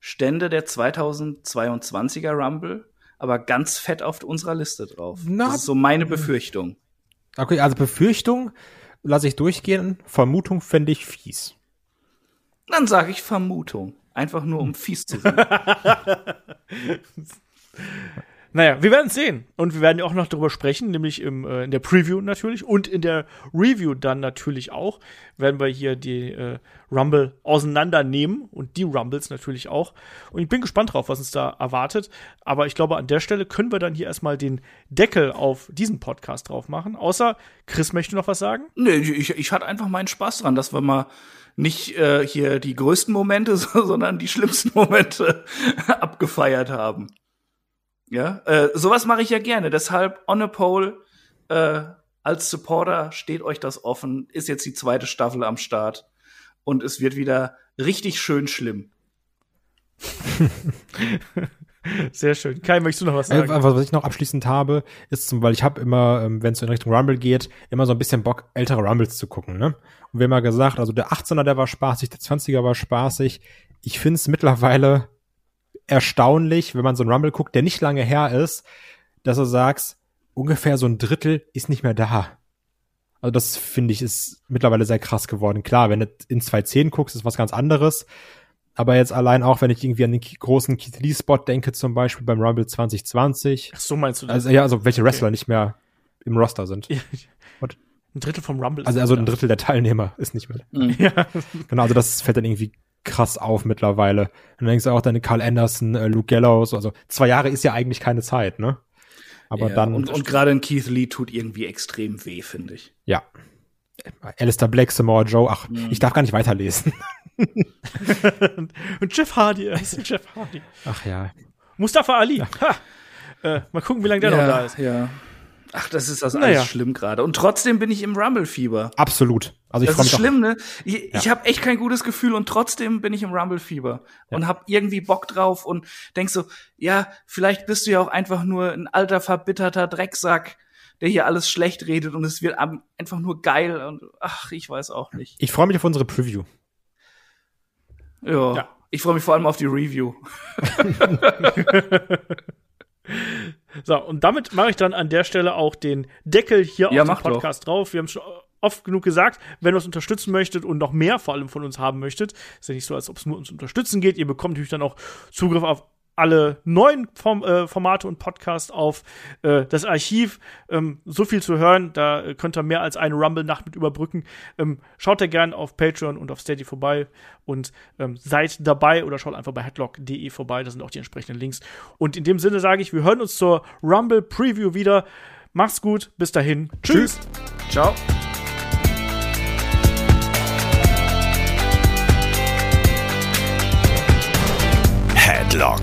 stände der 2022er Rumble aber ganz fett auf unserer Liste drauf. Na, das ist so meine Befürchtung. Okay, also Befürchtung lasse ich durchgehen. Vermutung fände ich fies. Dann sage ich Vermutung. Einfach nur, um fies zu sein. Naja, wir werden sehen. Und wir werden ja auch noch darüber sprechen, nämlich im, äh, in der Preview natürlich und in der Review dann natürlich auch. Werden wir hier die äh, Rumble auseinandernehmen und die Rumbles natürlich auch. Und ich bin gespannt drauf, was uns da erwartet. Aber ich glaube, an der Stelle können wir dann hier erstmal den Deckel auf diesen Podcast drauf machen. Außer Chris möchte noch was sagen. nee, ich, ich hatte einfach meinen Spaß dran, dass wir mal nicht äh, hier die größten Momente, sondern die schlimmsten Momente abgefeiert haben. Ja, äh, sowas mache ich ja gerne. Deshalb on a pole äh, als Supporter steht euch das offen. Ist jetzt die zweite Staffel am Start und es wird wieder richtig schön schlimm. Sehr schön. Kai, möchtest du noch was sagen? Was ich noch abschließend habe, ist weil ich habe immer, ähm, wenn es in Richtung Rumble geht, immer so ein bisschen Bock, ältere Rumbles zu gucken. Ne? Und wir haben ja gesagt, also der 18er, der war spaßig, der 20er war spaßig. Ich finde es mittlerweile erstaunlich, wenn man so einen Rumble guckt, der nicht lange her ist, dass du sagst, ungefähr so ein Drittel ist nicht mehr da. Also das finde ich ist mittlerweile sehr krass geworden. Klar, wenn du in 2.10 guckst, ist was ganz anderes. Aber jetzt allein auch, wenn ich irgendwie an den großen Keith Lee Spot denke, zum Beispiel beim Rumble 2020. Ach, so meinst du das? Also ja, also welche Wrestler okay. nicht mehr im Roster sind. Und ein Drittel vom Rumble. Also, also ein Drittel der Teilnehmer ist nicht mehr. Mhm. Ja. Genau, also das fällt dann irgendwie krass auf mittlerweile. Und dann denkst du auch deine Carl Anderson, äh, Luke Gallows, also zwei Jahre ist ja eigentlich keine Zeit, ne? Aber ja, dann. Und, und gerade ein Keith Lee tut irgendwie extrem weh, finde ich. Ja. Alistair Black, Samoa Joe, ach, mhm. ich darf gar nicht weiterlesen. und Jeff Hardy, er ist Jeff Hardy. Ach ja. Mustafa Ali. Ja. Äh, mal gucken, wie lange der ja, noch da ist. Ja. Ach, das ist das naja. alles schlimm gerade. Und trotzdem bin ich im Rumble-Fieber. Absolut. Also ich das ist schlimm, ne? Ich, ja. ich habe echt kein gutes Gefühl und trotzdem bin ich im Rumble-Fieber ja. und habe irgendwie Bock drauf und denk so, ja, vielleicht bist du ja auch einfach nur ein alter verbitterter Drecksack, der hier alles schlecht redet und es wird einfach nur geil und ach, ich weiß auch nicht. Ich freue mich auf unsere Preview. Ja. ja. Ich freue mich vor allem auf die Review. So, und damit mache ich dann an der Stelle auch den Deckel hier ja, auf den Podcast doch. drauf. Wir haben schon oft genug gesagt, wenn ihr uns unterstützen möchtet und noch mehr vor allem von uns haben möchtet, ist ja nicht so, als ob es nur uns unterstützen geht. Ihr bekommt natürlich dann auch Zugriff auf alle neuen Form, äh, Formate und Podcasts auf äh, das Archiv. Ähm, so viel zu hören, da könnt ihr mehr als eine Rumble-Nacht mit überbrücken. Ähm, schaut da gerne auf Patreon und auf Steady vorbei und ähm, seid dabei oder schaut einfach bei headlock.de vorbei, da sind auch die entsprechenden Links. Und in dem Sinne sage ich, wir hören uns zur Rumble-Preview wieder. Macht's gut, bis dahin. Tschüss. Tschüss. Ciao. Headlock,